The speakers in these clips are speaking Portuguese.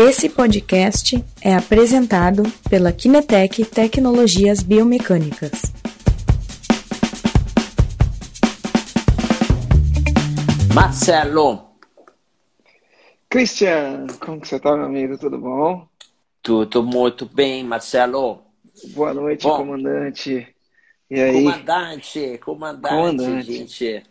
Esse podcast é apresentado pela Kinetec Tecnologias Biomecânicas. Marcelo, Christian, como que você tá, meu amigo? Tudo bom? tudo muito bem, Marcelo. Boa noite, Bom. comandante. E aí? Comandante, comandante, Comandante. gente.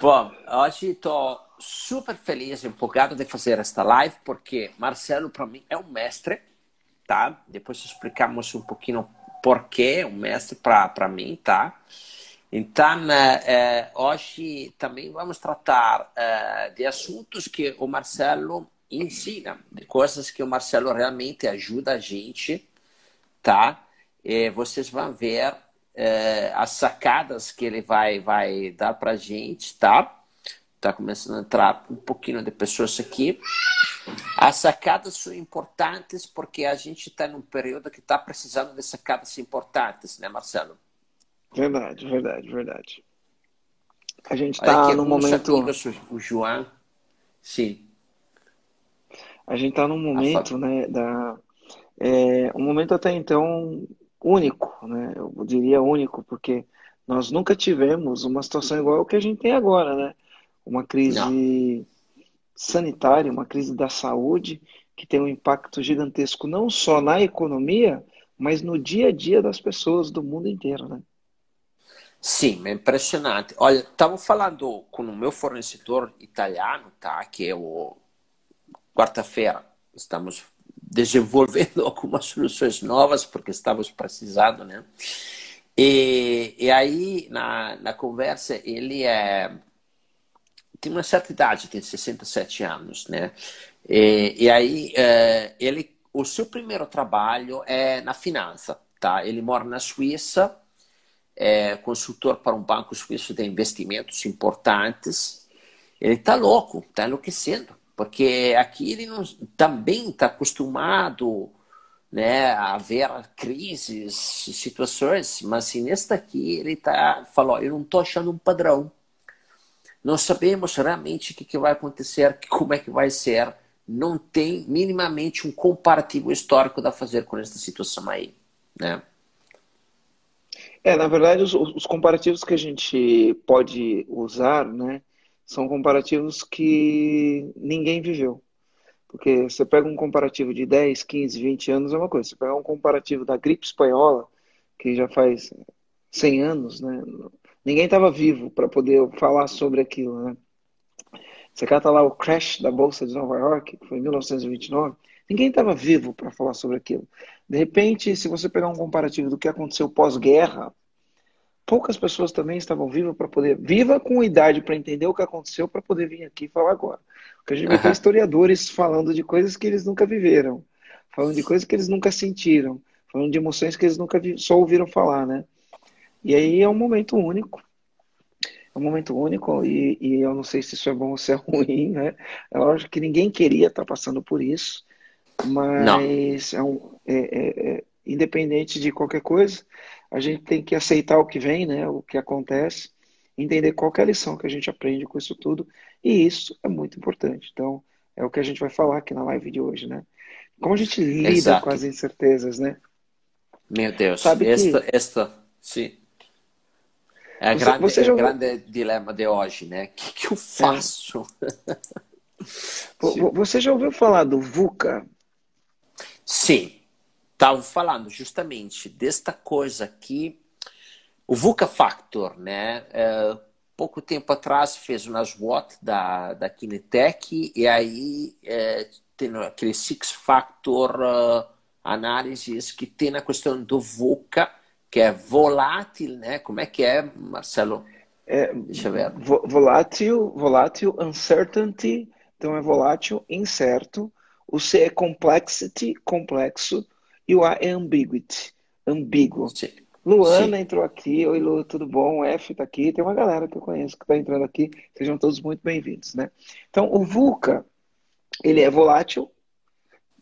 Bom, hoje estou super feliz empolgado de fazer esta live, porque Marcelo, para mim, é um mestre, tá? Depois explicamos um pouquinho por que um mestre para mim, tá? Então, eh, eh, hoje também vamos tratar eh, de assuntos que o Marcelo ensina, de coisas que o Marcelo realmente ajuda a gente, tá? E vocês vão ver eh, as sacadas que ele vai, vai dar para gente, tá? Tá começando a entrar um pouquinho de pessoas aqui. As sacadas são importantes porque a gente está num período que está precisando de sacadas importantes, né, Marcelo? Verdade, verdade, verdade. A gente tá num alguns momento, amigos, o João. Sim. a gente tá num momento, né, da, é, um momento até então único, né? Eu diria único, porque nós nunca tivemos uma situação igual ao que a gente tem agora, né? Uma crise sanitária, uma crise da saúde que tem um impacto gigantesco não só na economia, mas no dia a dia das pessoas do mundo inteiro, né? Sim, é impressionante. Olha, estava falando com o meu fornecedor italiano, tá? Que é o quarta-feira. Estamos desenvolvendo algumas soluções novas porque estamos precisando, né? E, e aí na, na conversa ele é tem uma certa idade, tem 67 anos, né? E, e aí eh, ele o seu primeiro trabalho é na finança, tá? Ele mora na Suíça é consultor para um banco suíço de investimentos importantes. Ele está louco, está enlouquecendo, porque aqui ele não, também está acostumado né, a ver crises, situações, mas assim, nesta aqui ele tá, falou: eu não estou achando um padrão. Não sabemos realmente o que, que vai acontecer, como é que vai ser. Não tem minimamente um comparativo histórico a fazer com esta situação aí. Né? É, na verdade, os, os comparativos que a gente pode usar, né, são comparativos que ninguém viveu. Porque você pega um comparativo de 10, 15, 20 anos é uma coisa. Você pega um comparativo da gripe espanhola, que já faz 100 anos, né, ninguém estava vivo para poder falar sobre aquilo, né. Você cata lá o crash da Bolsa de Nova York, que foi em 1929, ninguém estava vivo para falar sobre aquilo. De repente, se você pegar um comparativo do que aconteceu pós-guerra, poucas pessoas também estavam vivas para poder, viva com idade para entender o que aconteceu, para poder vir aqui falar agora. Porque a gente vai ter historiadores falando de coisas que eles nunca viveram, falando de coisas que eles nunca sentiram, falando de emoções que eles nunca só ouviram falar, né? E aí é um momento único. É um momento único e, e eu não sei se isso é bom ou se é ruim, né? É lógico que ninguém queria estar passando por isso, mas é um, é, é- é- independente de qualquer coisa, a gente tem que aceitar o que vem, né? O que acontece, entender qual que é a lição que a gente aprende com isso tudo, e isso é muito importante. Então, é o que a gente vai falar aqui na live de hoje, né? Como a gente lida com Exato. as incertezas, né? Meu Deus, Sabe que esta, esta, sim, é você, grande, é já o ouviu, grande dilema de hoje, né? O que, que eu é, faço? você já ouviu falar do VUCA? Sim, estava falando justamente desta coisa aqui, o VUCA Factor, né? É, pouco tempo atrás fez uma SWOT da, da Kinetec e aí é, tem aquele Six Factor uh, análises que tem a questão do VUCA, que é volátil, né? Como é que é, Marcelo? É Deixa eu ver. vo- volátil, volátil, uncertainty, então é volátil, incerto. O C é complexity, complexo, e o A é ambiguity, ambíguo. Sim, Luana sim. entrou aqui, oi Lu, tudo bom? O F tá aqui, tem uma galera que eu conheço que está entrando aqui, sejam todos muito bem-vindos, né? Então, o VUCA, ele é volátil,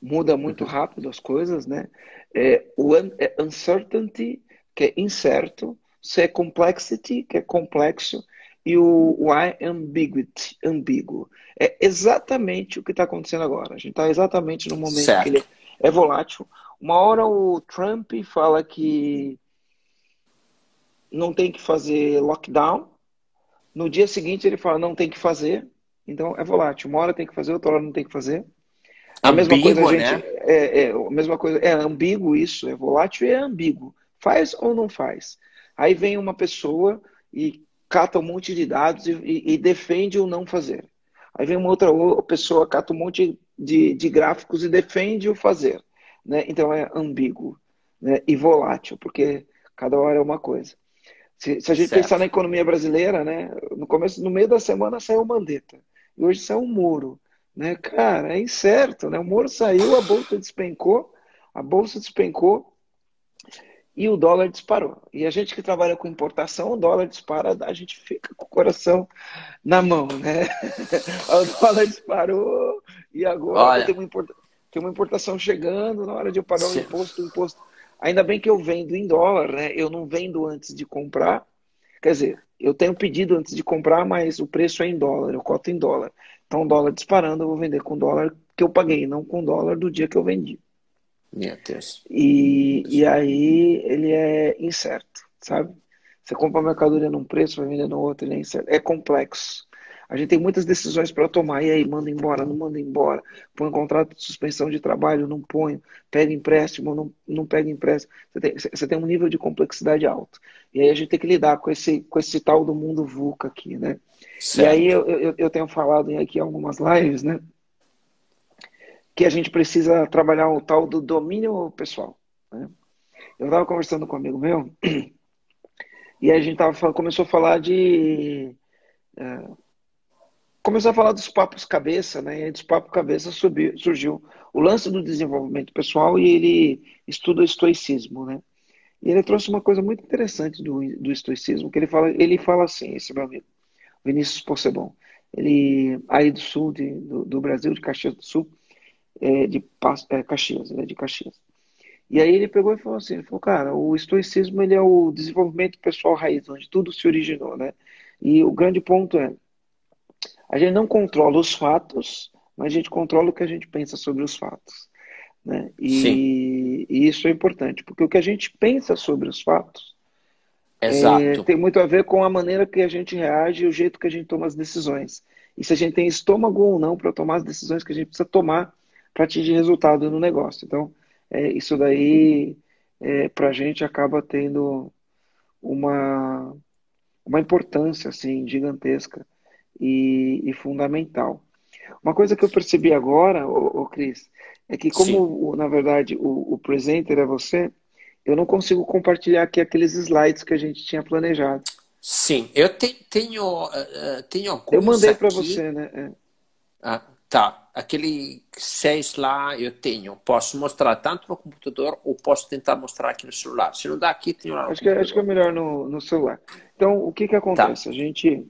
muda muito Uhum. rápido as coisas, né? É, o un- é uncertainty, que é incerto, C é complexity, que é complexo, e o, I ambiguity, ambíguo. É exatamente o que está acontecendo agora. A gente está exatamente no momento certo. que ele é volátil. Uma hora o Trump fala que não tem que fazer lockdown. No dia seguinte ele fala não tem que fazer. Então é volátil. Uma hora tem que fazer, outra hora não tem que fazer. A mesma coisa, a gente, né? é, é, a mesma coisa, é ambíguo isso, é volátil e é ambíguo. Faz ou não faz? Aí vem uma pessoa e cata um monte de dados e, e, e defende o não fazer. Aí vem uma outra pessoa, cata um monte de, de gráficos e defende o fazer. Né? Então é ambíguo né? e volátil, porque cada hora é uma coisa. Se, se a gente certo. pensar na economia brasileira, né? no começo, no meio da semana saiu o Mandetta, e hoje saiu o Moro. Né? Cara, é incerto. Né? O Moro saiu, a bolsa despencou, a bolsa despencou, e o dólar disparou. E a gente que trabalha com importação, o dólar dispara, a gente fica com o coração na mão, né? o dólar disparou e agora tem, uma importa... tem uma importação chegando na hora de eu pagar o imposto, o imposto. Ainda bem que eu vendo em dólar, né? Eu não vendo antes de comprar. Quer dizer, eu tenho pedido antes de comprar, mas o preço é em dólar, eu coto em dólar. Então, o dólar disparando, eu vou vender com o dólar que eu paguei, não com o dólar do dia que eu vendi. Meu Deus. E, e aí ele é incerto, sabe? Você compra uma mercadoria num preço, vai vender no outro, ele é incerto. É complexo. A gente tem muitas decisões para tomar. E aí, manda embora, não manda embora. Põe um contrato de suspensão de trabalho, não põe. Pega empréstimo, não, não pega empréstimo. Você tem, você tem um nível de complexidade alto. E aí a gente tem que lidar com esse, com esse tal do mundo VUCA aqui, né? Certo. E aí eu, eu, eu tenho falado aqui em algumas lives, né? Que a gente precisa trabalhar o tal do domínio pessoal. Né? Eu estava conversando com um amigo meu e a gente tava, começou a falar de. É, começou a falar dos papos cabeça, né? E dos papos cabeça subiu, surgiu o lance do desenvolvimento pessoal e ele estuda o estoicismo, né? E ele trouxe uma coisa muito interessante do, do estoicismo, que ele fala, ele fala assim, esse meu amigo, Vinícius Possebon, ele aí do sul de, do, do Brasil, de Caxias do Sul, é, de é, Caxias, né, de Caxias. E aí ele pegou e falou assim, ele falou, cara, o estoicismo ele é o desenvolvimento pessoal raiz, onde tudo se originou, né? E o grande ponto é, a gente não controla os fatos, mas a gente controla o que a gente pensa sobre os fatos. Né? E, e isso é importante, porque o que a gente pensa sobre os fatos é, tem muito a ver com a maneira que a gente reage e o jeito que a gente toma as decisões. E se a gente tem estômago ou não para tomar as decisões que a gente precisa tomar para atingir resultado no negócio. Então, é, isso daí, é, para a gente, acaba tendo uma, uma importância assim, gigantesca e, e fundamental. Uma coisa que eu percebi agora, ô, ô Cris, é que como, na verdade, o, o presenter é você, eu não consigo compartilhar aqui aqueles slides que a gente tinha planejado. Sim, eu te, tenho, uh, tenho alguns Eu mandei para você, né? É. Ah, Tá, aquele 6 lá eu tenho. Posso mostrar tanto no computador ou posso tentar mostrar aqui no celular. Se não dá aqui, tenho lá. Acho que, acho que é melhor no, no celular. Então, o que que acontece? Tá. A gente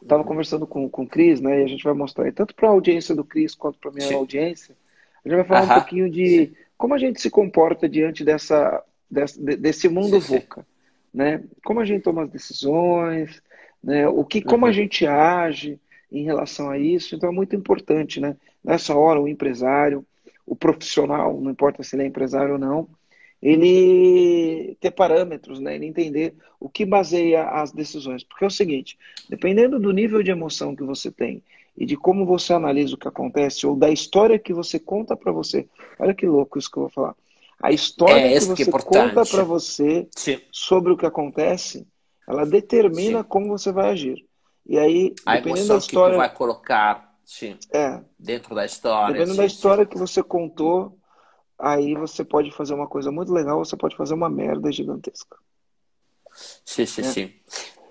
estava conversando com, com o Cris, né? E a gente vai mostrar tanto para a audiência do Cris quanto para a minha Sim. audiência. A gente vai falar Aham. um pouquinho de Sim. como a gente se comporta diante dessa, dessa desse mundo Sim. VUCA. Né? Como a gente toma as decisões, né? o que, como uhum. a gente age em relação a isso. Então é muito importante, né? Nessa hora, o empresário, o profissional, não importa se ele é empresário ou não, ele ter parâmetros, né? Ele entender o que baseia as decisões. Porque é o seguinte, dependendo do nível de emoção que você tem e de como você analisa o que acontece ou da história que você conta para você, olha que louco isso que eu vou falar. A história é, que você que é conta para você Sim. sobre o que acontece, ela determina Sim. como você vai agir. E aí, a dependendo da história. Que vai colocar sim, é, dentro da história. Dependendo sim, da história sim. que você contou, aí você pode fazer uma coisa muito legal, você pode fazer uma merda gigantesca. Sim, sim, é. sim.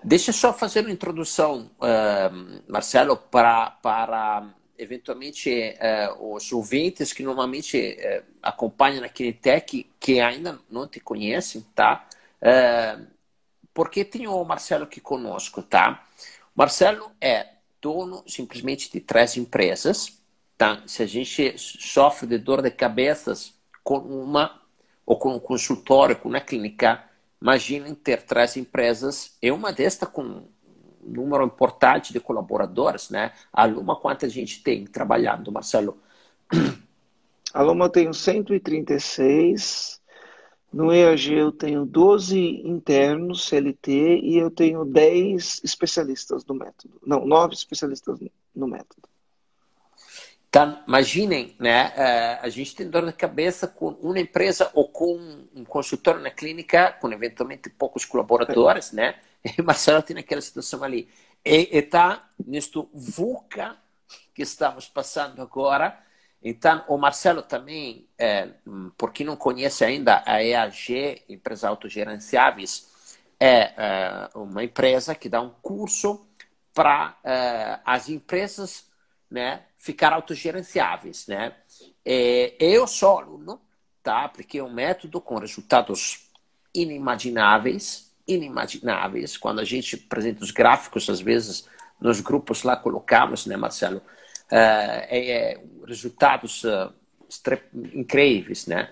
Deixa eu só fazer uma introdução, uh, Marcelo, para, para eventualmente uh, os ouvintes que normalmente uh, acompanham a Kinetec, que ainda não te conhecem, tá? porque tem o Marcelo aqui conosco, tá? Marcelo é dono simplesmente de três empresas. Tá? Se a gente sofre de dor de cabeças com uma ou com um consultório, com uma clínica, imaginem ter três empresas e uma desta com número importante de colaboradores, né? A Luma, quanta gente tem trabalhando, Marcelo? A Luma eu tenho 136, no EAG eu tenho 12 internos CLT e eu tenho 10 especialistas no método. Não, 9 especialistas no método. Então, imaginem, né? Eh, a gente tem dor de cabeça com uma empresa ou com um consultório na clínica, com eventualmente poucos colaboradores, né? E Marcelo tem aquela situação ali. E está neste VUCA que estamos passando agora. Então, o Marcelo também, é, por quem não conhece ainda, a EAG, Empresa Autogerenciáveis, é, é uma empresa que dá um curso para é, as empresas né, ficar autogerenciáveis. Né? É, eu sou aluno, tá? Apliquei um método com resultados inimagináveis, inimagináveis. Quando a gente apresenta os gráficos, às vezes, nos grupos lá colocamos, né, Marcelo? É, é, resultados uh, incríveis, né?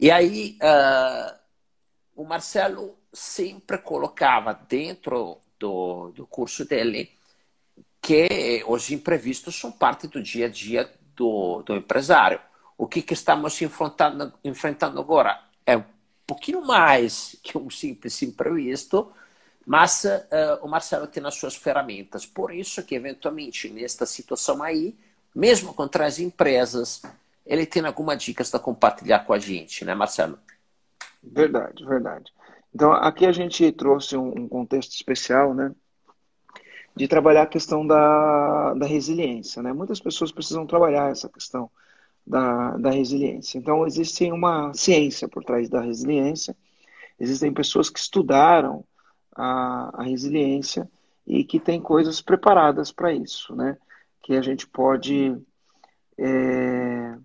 E aí, uh, o Marcelo sempre colocava dentro do, do curso dele que os imprevistos são parte do dia a dia do, do empresário. O que, que estamos enfrentando, enfrentando agora é um pouquinho mais que um simples imprevisto, mas uh, o Marcelo tem as suas ferramentas. Por isso que, eventualmente, nesta situação aí, mesmo contra as empresas, ele tem alguma dica para compartilhar com a gente, né, Marcelo? Verdade, verdade. Então, aqui a gente trouxe um contexto especial, né? de trabalhar a questão da, da resiliência. Né? Muitas pessoas precisam trabalhar essa questão da, da resiliência. Então, existe uma ciência por trás da resiliência, existem pessoas que estudaram a, a resiliência e que têm coisas preparadas para isso, né? que a gente pode. É,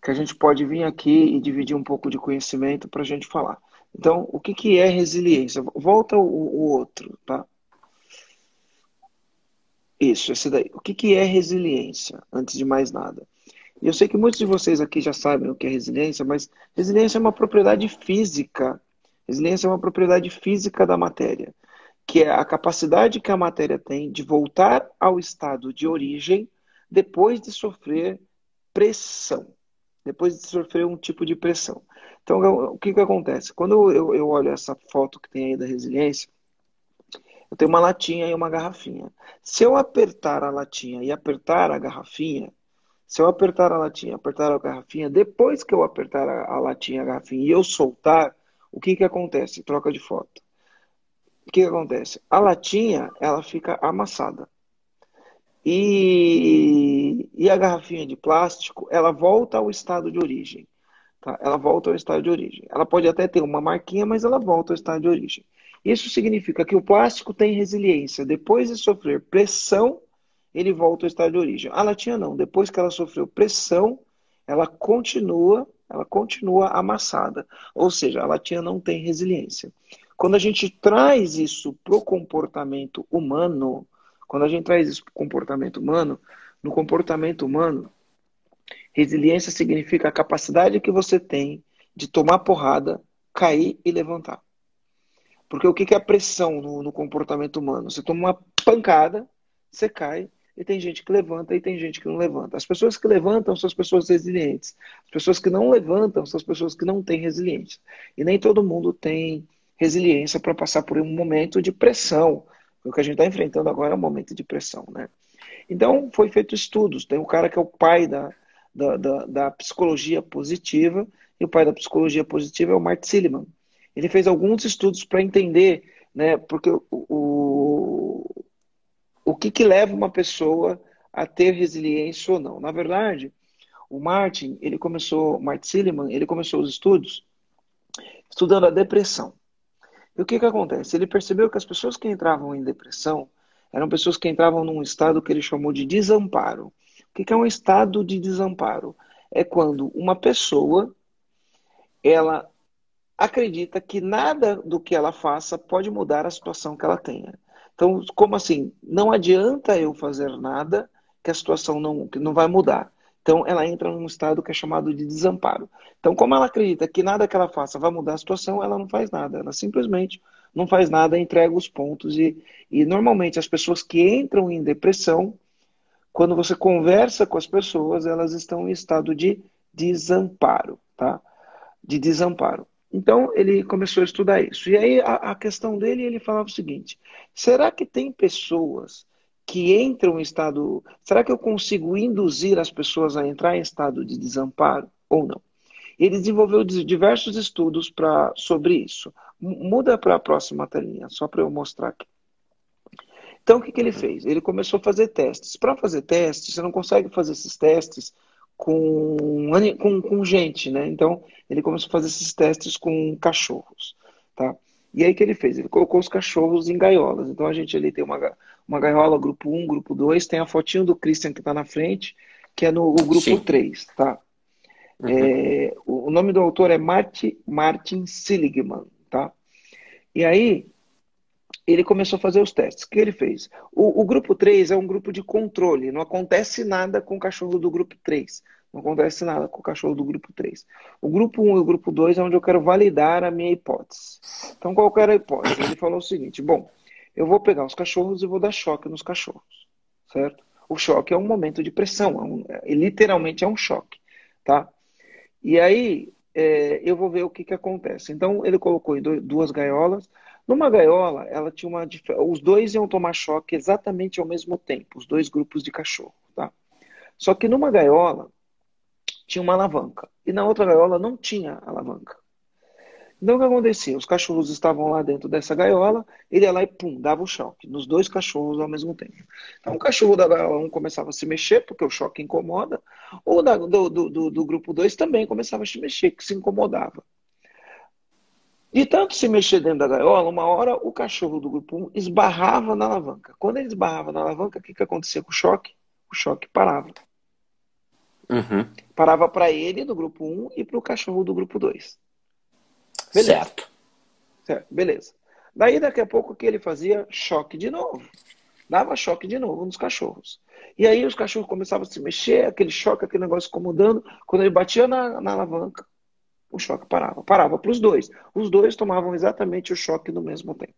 que a gente pode vir aqui e dividir um pouco de conhecimento para a gente falar. Então, o que, que é resiliência? Volta o, o outro, tá? Isso, esse daí. O que, que é resiliência, antes de mais nada? E eu sei que muitos de vocês aqui já sabem o que é resiliência, mas resiliência é uma propriedade física. Resiliência é uma propriedade física da matéria, que é a capacidade que a matéria tem de voltar ao estado de origem depois de sofrer pressão, depois de sofrer um tipo de pressão. Então, o que, que acontece? Quando eu, eu olho essa foto que tem aí da resiliência, eu tenho uma latinha e uma garrafinha. Se eu apertar a latinha e apertar a garrafinha, se eu apertar a latinha, apertar a garrafinha, depois que eu apertar a, a latinha e a garrafinha e eu soltar, o que que acontece? Troca de foto. O que, que acontece? A latinha, ela fica amassada. E, e a garrafinha de plástico, ela volta ao estado de origem. Tá? Ela volta ao estado de origem. Ela pode até ter uma marquinha, mas ela volta ao estado de origem. Isso significa que o plástico tem resiliência. Depois de sofrer pressão, ele volta ao estado de origem. A latinha não. Depois que ela sofreu pressão, ela continua, ela continua amassada. Ou seja, a latinha não tem resiliência. Quando a gente traz isso para o comportamento humano, quando a gente traz isso para o comportamento humano, no comportamento humano, resiliência significa a capacidade que você tem de tomar porrada, cair e levantar. Porque o que é a pressão no, no comportamento humano? Você toma uma pancada, você cai, e tem gente que levanta e tem gente que não levanta. As pessoas que levantam são as pessoas resilientes. As pessoas que não levantam são as pessoas que não têm resiliência. E nem todo mundo tem resiliência para passar por um momento de pressão. O que a gente está enfrentando agora é um momento de pressão, né? Então, foi feito estudos. Tem um cara que é o pai da, da, da, da psicologia positiva, e o pai da psicologia positiva é o Mart Silliman ele fez alguns estudos para entender, né, porque o, o, o que, que leva uma pessoa a ter resiliência ou não. Na verdade, o Martin, ele começou, Martin Silliman, ele começou os estudos estudando a depressão. E o que, que acontece? Ele percebeu que as pessoas que entravam em depressão eram pessoas que entravam num estado que ele chamou de desamparo. O que, que é um estado de desamparo? É quando uma pessoa ela acredita que nada do que ela faça pode mudar a situação que ela tenha. Então, como assim? Não adianta eu fazer nada que a situação não, que não vai mudar. Então, ela entra num estado que é chamado de desamparo. Então, como ela acredita que nada que ela faça vai mudar a situação, ela não faz nada. Ela simplesmente não faz nada, entrega os pontos. E, e normalmente as pessoas que entram em depressão, quando você conversa com as pessoas, elas estão em estado de desamparo, tá? De desamparo. Então ele começou a estudar isso. E aí a, a questão dele, ele falava o seguinte: será que tem pessoas que entram em estado. Será que eu consigo induzir as pessoas a entrar em estado de desamparo ou não? Ele desenvolveu diversos estudos pra, sobre isso. Muda para a próxima telinha, só para eu mostrar aqui. Então, o que, que ele fez? Ele começou a fazer testes. Para fazer testes, você não consegue fazer esses testes com, com, com gente, né? Então, ele começou a fazer esses testes com cachorros, tá? E aí, o que ele fez? Ele colocou os cachorros em gaiolas. Então, a gente ali tem uma, uma gaiola, grupo 1, grupo 2, tem a fotinho do Christian que está na frente, que é no grupo Sim. 3, tá? Uhum. É, o nome do autor é Martin, Martin Seligman, tá? E aí, ele começou a fazer os testes. O que ele fez? O, o, grupo 3 é um grupo de controle, não acontece nada com o cachorro do grupo 3. Não acontece nada com o cachorro do grupo 3. O grupo 1 e o grupo 2 é onde eu quero validar a minha hipótese. Então, qual era a hipótese? Ele falou o seguinte: bom, eu vou pegar os cachorros e vou dar choque nos cachorros, certo? O choque é um momento de pressão, é um, é, literalmente é um choque, tá? E aí é, eu vou ver o que, que acontece. Então ele colocou em duas gaiolas. Numa gaiola, ela tinha uma os dois iam tomar choque exatamente ao mesmo tempo, os dois grupos de cachorro, tá? Só que numa gaiola tinha uma alavanca e na outra gaiola não tinha alavanca. Então o que acontecia? Os cachorros estavam lá dentro dessa gaiola, ele ia lá e pum, dava o choque nos dois cachorros ao mesmo tempo. Então o cachorro da gaiola 1 começava a se mexer, porque o choque incomoda, ou da, do, do, do, grupo 2 também começava a se mexer, que se incomodava. De tanto se mexer dentro da gaiola, uma hora o cachorro do grupo 1 esbarrava na alavanca. Quando ele esbarrava na alavanca, o que, que acontecia com o choque? O choque parava. Uhum. Parava para ele do grupo 1 e para o cachorro do grupo 2. Beleza. Certo. Certo, beleza. Daí, daqui a pouco, o que ele fazia? Choque de novo. Dava choque de novo nos cachorros. E aí os cachorros começavam a se mexer, aquele choque, aquele negócio incomodando. Quando ele batia na, na alavanca, o choque parava. Parava para os dois. Os dois tomavam exatamente o choque no mesmo tempo.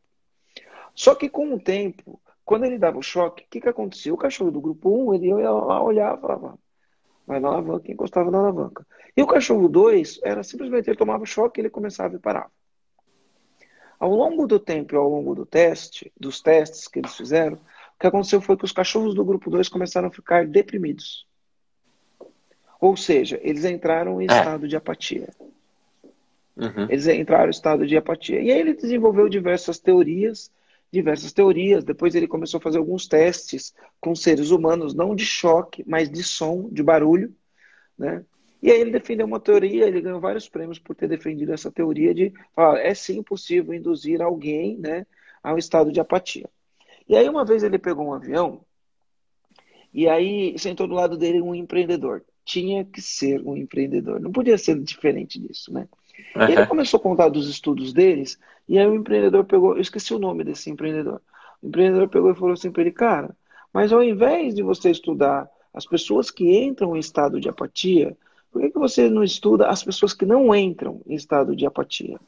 Só que com o tempo, quando ele dava o choque, o que, que acontecia? O cachorro do grupo 1, ele ia lá olhar e falava, vai na alavanca, encostava na alavanca. E o cachorro 2 era simplesmente ele tomava choque e ele começava e parava. Ao longo do tempo e ao longo do teste, dos testes que eles fizeram, o que aconteceu foi que os cachorros do grupo 2 começaram a ficar deprimidos. Ou seja, eles entraram em é. estado de apatia. Uhum. Eles entraram em estado de apatia. E aí ele desenvolveu diversas teorias, diversas teorias. Depois ele começou a fazer alguns testes com seres humanos, não de choque, mas de som, de barulho, né? E aí ele defendeu uma teoria, ele ganhou vários prêmios por ter defendido essa teoria de falar, é sim possível induzir alguém né, a um estado de apatia. E aí uma vez ele pegou um avião e aí sentou do lado dele um empreendedor. Tinha que ser um empreendedor, não podia ser diferente disso, né? Uhum. Ele começou a contar dos estudos deles e aí o empreendedor pegou, eu esqueci o nome desse empreendedor. O empreendedor pegou e falou assim para ele, cara, mas ao invés de você estudar as pessoas que entram em estado de apatia, por que, que você não estuda as pessoas que não entram em estado de apatia?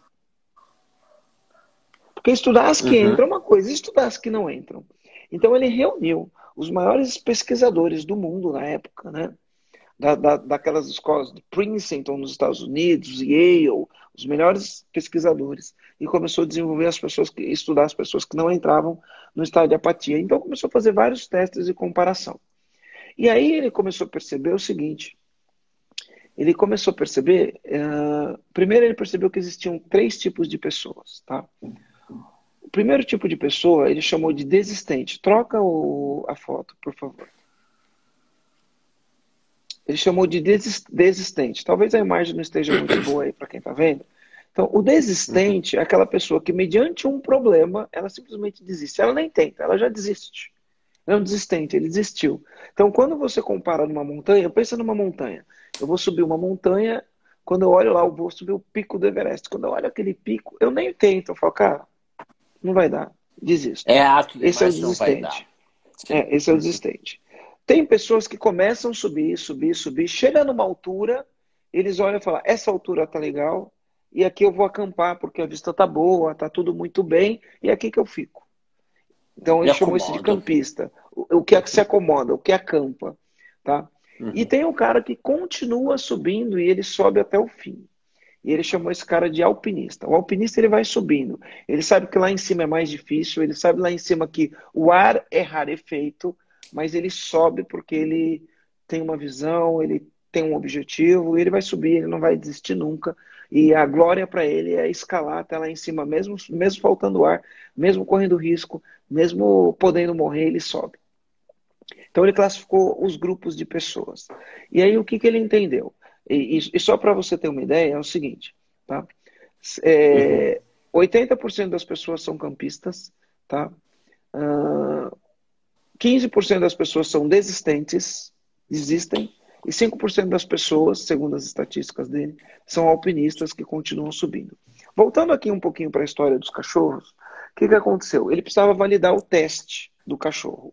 Porque estudar as que uhum. entram é uma coisa, estudar as que não entram. Então ele reuniu os maiores pesquisadores do mundo na época, né? Da, da, daquelas escolas de Princeton nos Estados Unidos, Yale, os melhores pesquisadores, e começou a desenvolver as pessoas que estudar as pessoas que não entravam no estado de apatia. Então começou a fazer vários testes de comparação. E aí ele começou a perceber o seguinte: ele começou a perceber. Uh, primeiro, ele percebeu que existiam três tipos de pessoas. Tá? O primeiro tipo de pessoa ele chamou de desistente. Troca o, a foto, por favor. Ele chamou de desistente. Talvez a imagem não esteja muito boa aí para quem está vendo. Então, o desistente é aquela pessoa que, mediante um problema, ela simplesmente desiste. Ela nem tenta, ela já desiste. Ela é um desistente, ele desistiu. Então, quando você compara numa montanha, pensa numa montanha. Eu vou subir uma montanha, quando eu olho lá, eu vou subir o pico do Everest. Quando eu olho aquele pico, eu nem tento. Eu falo, cara, não vai dar. Desisto. É ato esse é o desistente. É, esse é o desistente. Tem pessoas que começam a subir, subir, subir, chega numa altura, eles olham e falam, essa altura tá legal, e aqui eu vou acampar porque a vista tá boa, tá tudo muito bem, e é aqui que eu fico. Então ele chamou isso de campista. O, o que é que se acomoda, o que acampa, tá? Uhum. E tem um cara que continua subindo e ele sobe até o fim. E ele chamou esse cara de alpinista. O alpinista ele vai subindo. Ele sabe que lá em cima é mais difícil, ele sabe lá em cima que o ar é rarefeito, mas ele sobe porque ele tem uma visão, ele tem um objetivo, ele vai subir, ele não vai desistir nunca. E a glória para ele é escalar até lá em cima, mesmo, mesmo faltando ar, mesmo correndo risco, mesmo podendo morrer, ele sobe. Então ele classificou os grupos de pessoas. E aí o que, que ele entendeu? E, e só para você ter uma ideia, é o seguinte, tá? É, uhum. 80% das pessoas são campistas, tá? Uh, 15% das pessoas são desistentes, desistem, e 5% das pessoas, segundo as estatísticas dele, são alpinistas que continuam subindo. Voltando aqui um pouquinho para a história dos cachorros, o que, que aconteceu? Ele precisava validar o teste do cachorro.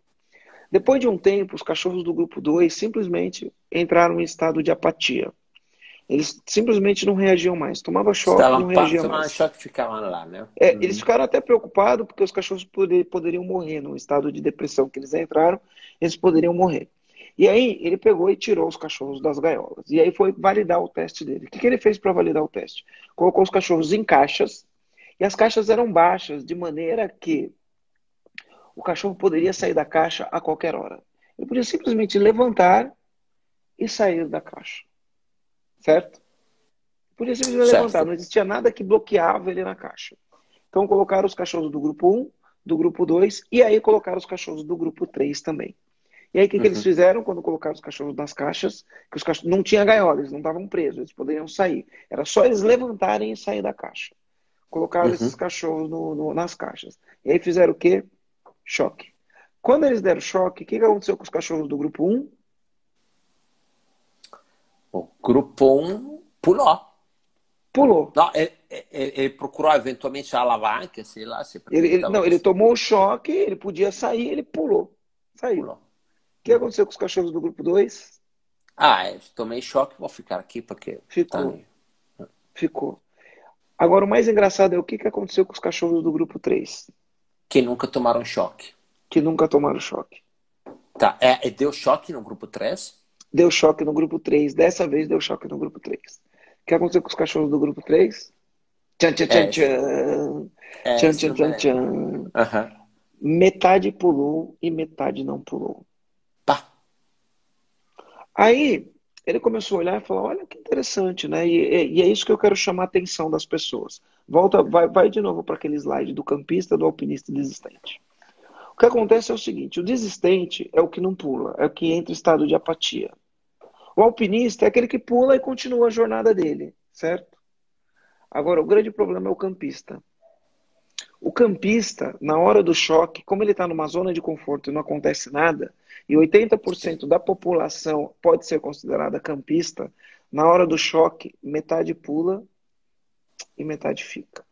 Depois de um tempo, os cachorros do grupo 2 simplesmente entraram em estado de apatia. Eles simplesmente não reagiam mais. Tomava choque, Estavam não reagiam mais. choque ficavam lá, né? É, uhum. Eles ficaram até preocupados porque os cachorros poder, poderiam morrer no estado de depressão que eles entraram, eles poderiam morrer. E aí ele pegou e tirou os cachorros das gaiolas. E aí foi validar o teste dele. O que, que ele fez para validar o teste? Colocou os cachorros em caixas e as caixas eram baixas, de maneira que o cachorro poderia sair da caixa a qualquer hora. Ele podia simplesmente levantar e sair da caixa certo? Podia simplesmente certo. levantar, não existia nada que bloqueava ele na caixa. Então colocaram os cachorros do grupo 1, do grupo 2 e aí colocaram os cachorros do grupo 3 também. E aí o que, uhum. que, eles uhum. fizeram quando colocaram os cachorros nas caixas? Que os cachorros não tinha gaiola, eles não estavam presos, eles poderiam sair. Era só eles levantarem e sair da caixa. Colocaram uhum. esses cachorros no, no, nas caixas. E aí fizeram o quê? Choque. Quando eles deram choque, o que, que aconteceu com os cachorros do grupo 1? O grupo 1 pulou. Pulou. Não, ele, ele, ele, procurou eventualmente a alavanca, sei lá. Se ele, não, ele tomou o choque, ele podia sair, ele pulou. Saiu. Pulou. O que aconteceu com os cachorros do grupo 2? Ah, eu tomei choque, vou ficar aqui porque. Ficou. Tá... Ficou. Agora, o mais engraçado é o que, que aconteceu com os cachorros do grupo 3? Que nunca tomaram choque. Que nunca tomaram choque. Tá. É, deu choque no grupo 3? Deu choque no grupo 3. Dessa vez deu choque no grupo 3. O que aconteceu com os cachorros do grupo 3? Tchan, tchan, tchan, é, tchan. É, tchan, tchan, tchan, tchan. Uhum. Metade pulou e metade não pulou. Tá. Aí ele começou a olhar e falou: Olha que interessante, né? E, e, é isso que eu quero chamar a atenção das pessoas. Volta, vai, vai de novo para aquele slide do campista, do alpinista desistente. O que acontece é o seguinte: o desistente é o que não pula, é o que entra em estado de apatia. O alpinista é aquele que pula e continua a jornada dele, certo? Agora, o grande problema é o campista. O campista, na hora do choque, como ele está numa zona de conforto e não acontece nada, e 80% da população pode ser considerada campista, na hora do choque, metade pula e metade fica.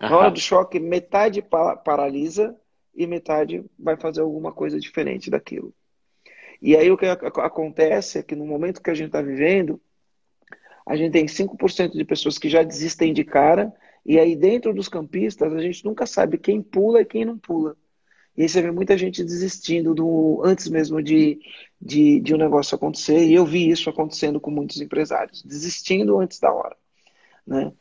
Na hora do choque, metade paralisa e metade vai fazer alguma coisa diferente daquilo. E aí o que acontece é que no momento que a gente está vivendo, a gente tem 5% de pessoas que já desistem de cara, e aí dentro dos campistas a gente nunca sabe quem pula e quem não pula. E aí você vê muita gente desistindo do, antes mesmo de, de, de um negócio acontecer, e eu vi isso acontecendo com muitos empresários, desistindo antes da hora. Né?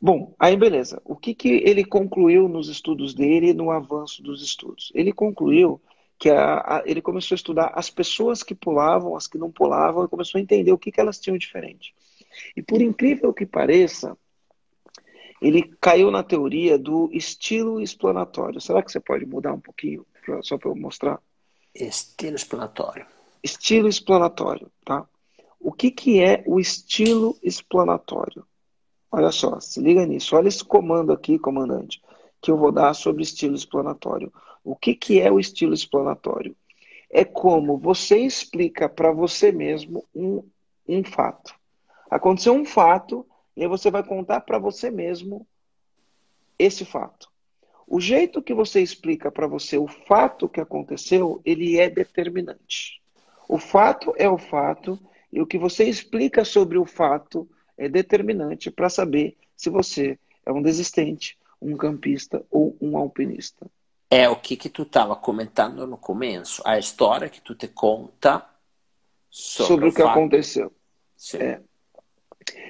Bom, aí beleza. O que, que ele concluiu nos estudos dele, no avanço dos estudos? Ele concluiu que a, a, ele começou a estudar as pessoas que pulavam, as que não pulavam, e começou a entender o que, que elas tinham diferente. E por incrível que pareça, ele caiu na teoria do estilo explanatório. Será que você pode mudar um pouquinho, pra, só para eu mostrar? Estilo explanatório. Estilo explanatório, tá? O que, que é o estilo explanatório? Olha só, se liga nisso. Olha esse comando aqui, comandante, que eu vou dar sobre estilo explanatório. O que, que é o estilo explanatório? É como você explica para você mesmo um, um fato. Aconteceu um fato e aí você vai contar para você mesmo esse fato. O jeito que você explica para você o fato que aconteceu, ele é determinante. O fato é o fato e o que você explica sobre o fato é determinante para saber se você é um desistente, um campista ou um alpinista. É o que que tu estava comentando no começo, a história que tu te conta sobre, sobre o que fato. aconteceu. É.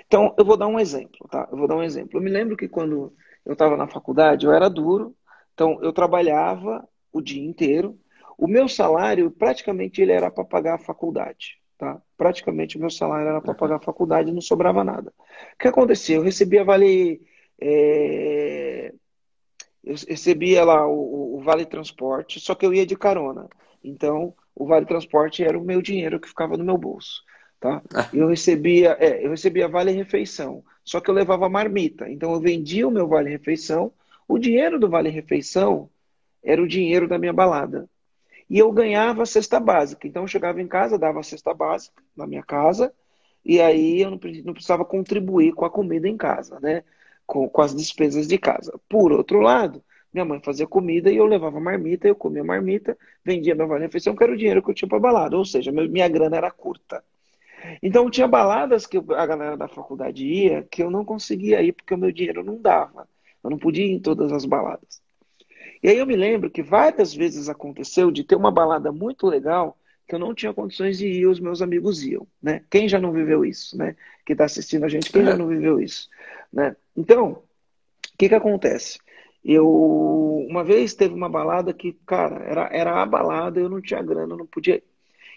Então, eu vou dar um exemplo, tá? Eu vou dar um exemplo. Eu me lembro que quando eu estava na faculdade, eu era duro, então eu trabalhava o dia inteiro. O meu salário, praticamente, ele era para pagar a faculdade, tá? Praticamente, o meu salário era para pagar a faculdade, não sobrava nada. O que acontecia? Eu recebia vale... É... Eu recebia lá o, o vale transporte, só que eu ia de carona. Então, o vale transporte era o meu dinheiro que ficava no meu bolso. Tá? Eu recebia, é, eu recebia vale refeição, só que eu levava marmita. Então eu vendia o meu vale refeição. O dinheiro do vale refeição era o dinheiro da minha balada. E eu ganhava a cesta básica. Então eu chegava em casa, dava a cesta básica na minha casa, e aí eu não, não precisava contribuir com a comida em casa, né? Com, com as despesas de casa. Por outro lado, minha mãe fazia comida e eu levava marmita, eu comia marmita, vendia meu vale refeição, que era o dinheiro que eu tinha para balada. Ou seja, minha grana era curta. Então tinha baladas que a galera da faculdade ia que eu não conseguia ir porque o meu dinheiro não dava. Eu não podia ir em todas as baladas. E aí eu me lembro que várias vezes aconteceu de ter uma balada muito legal que eu não tinha condições de ir, os meus amigos iam, né? Quem já não viveu isso, né? Que está assistindo a gente, quem já não viveu isso, né? Então, o que que acontece? Eu uma vez teve uma balada que, cara, era, era a balada, eu não tinha grana, eu não podia ir.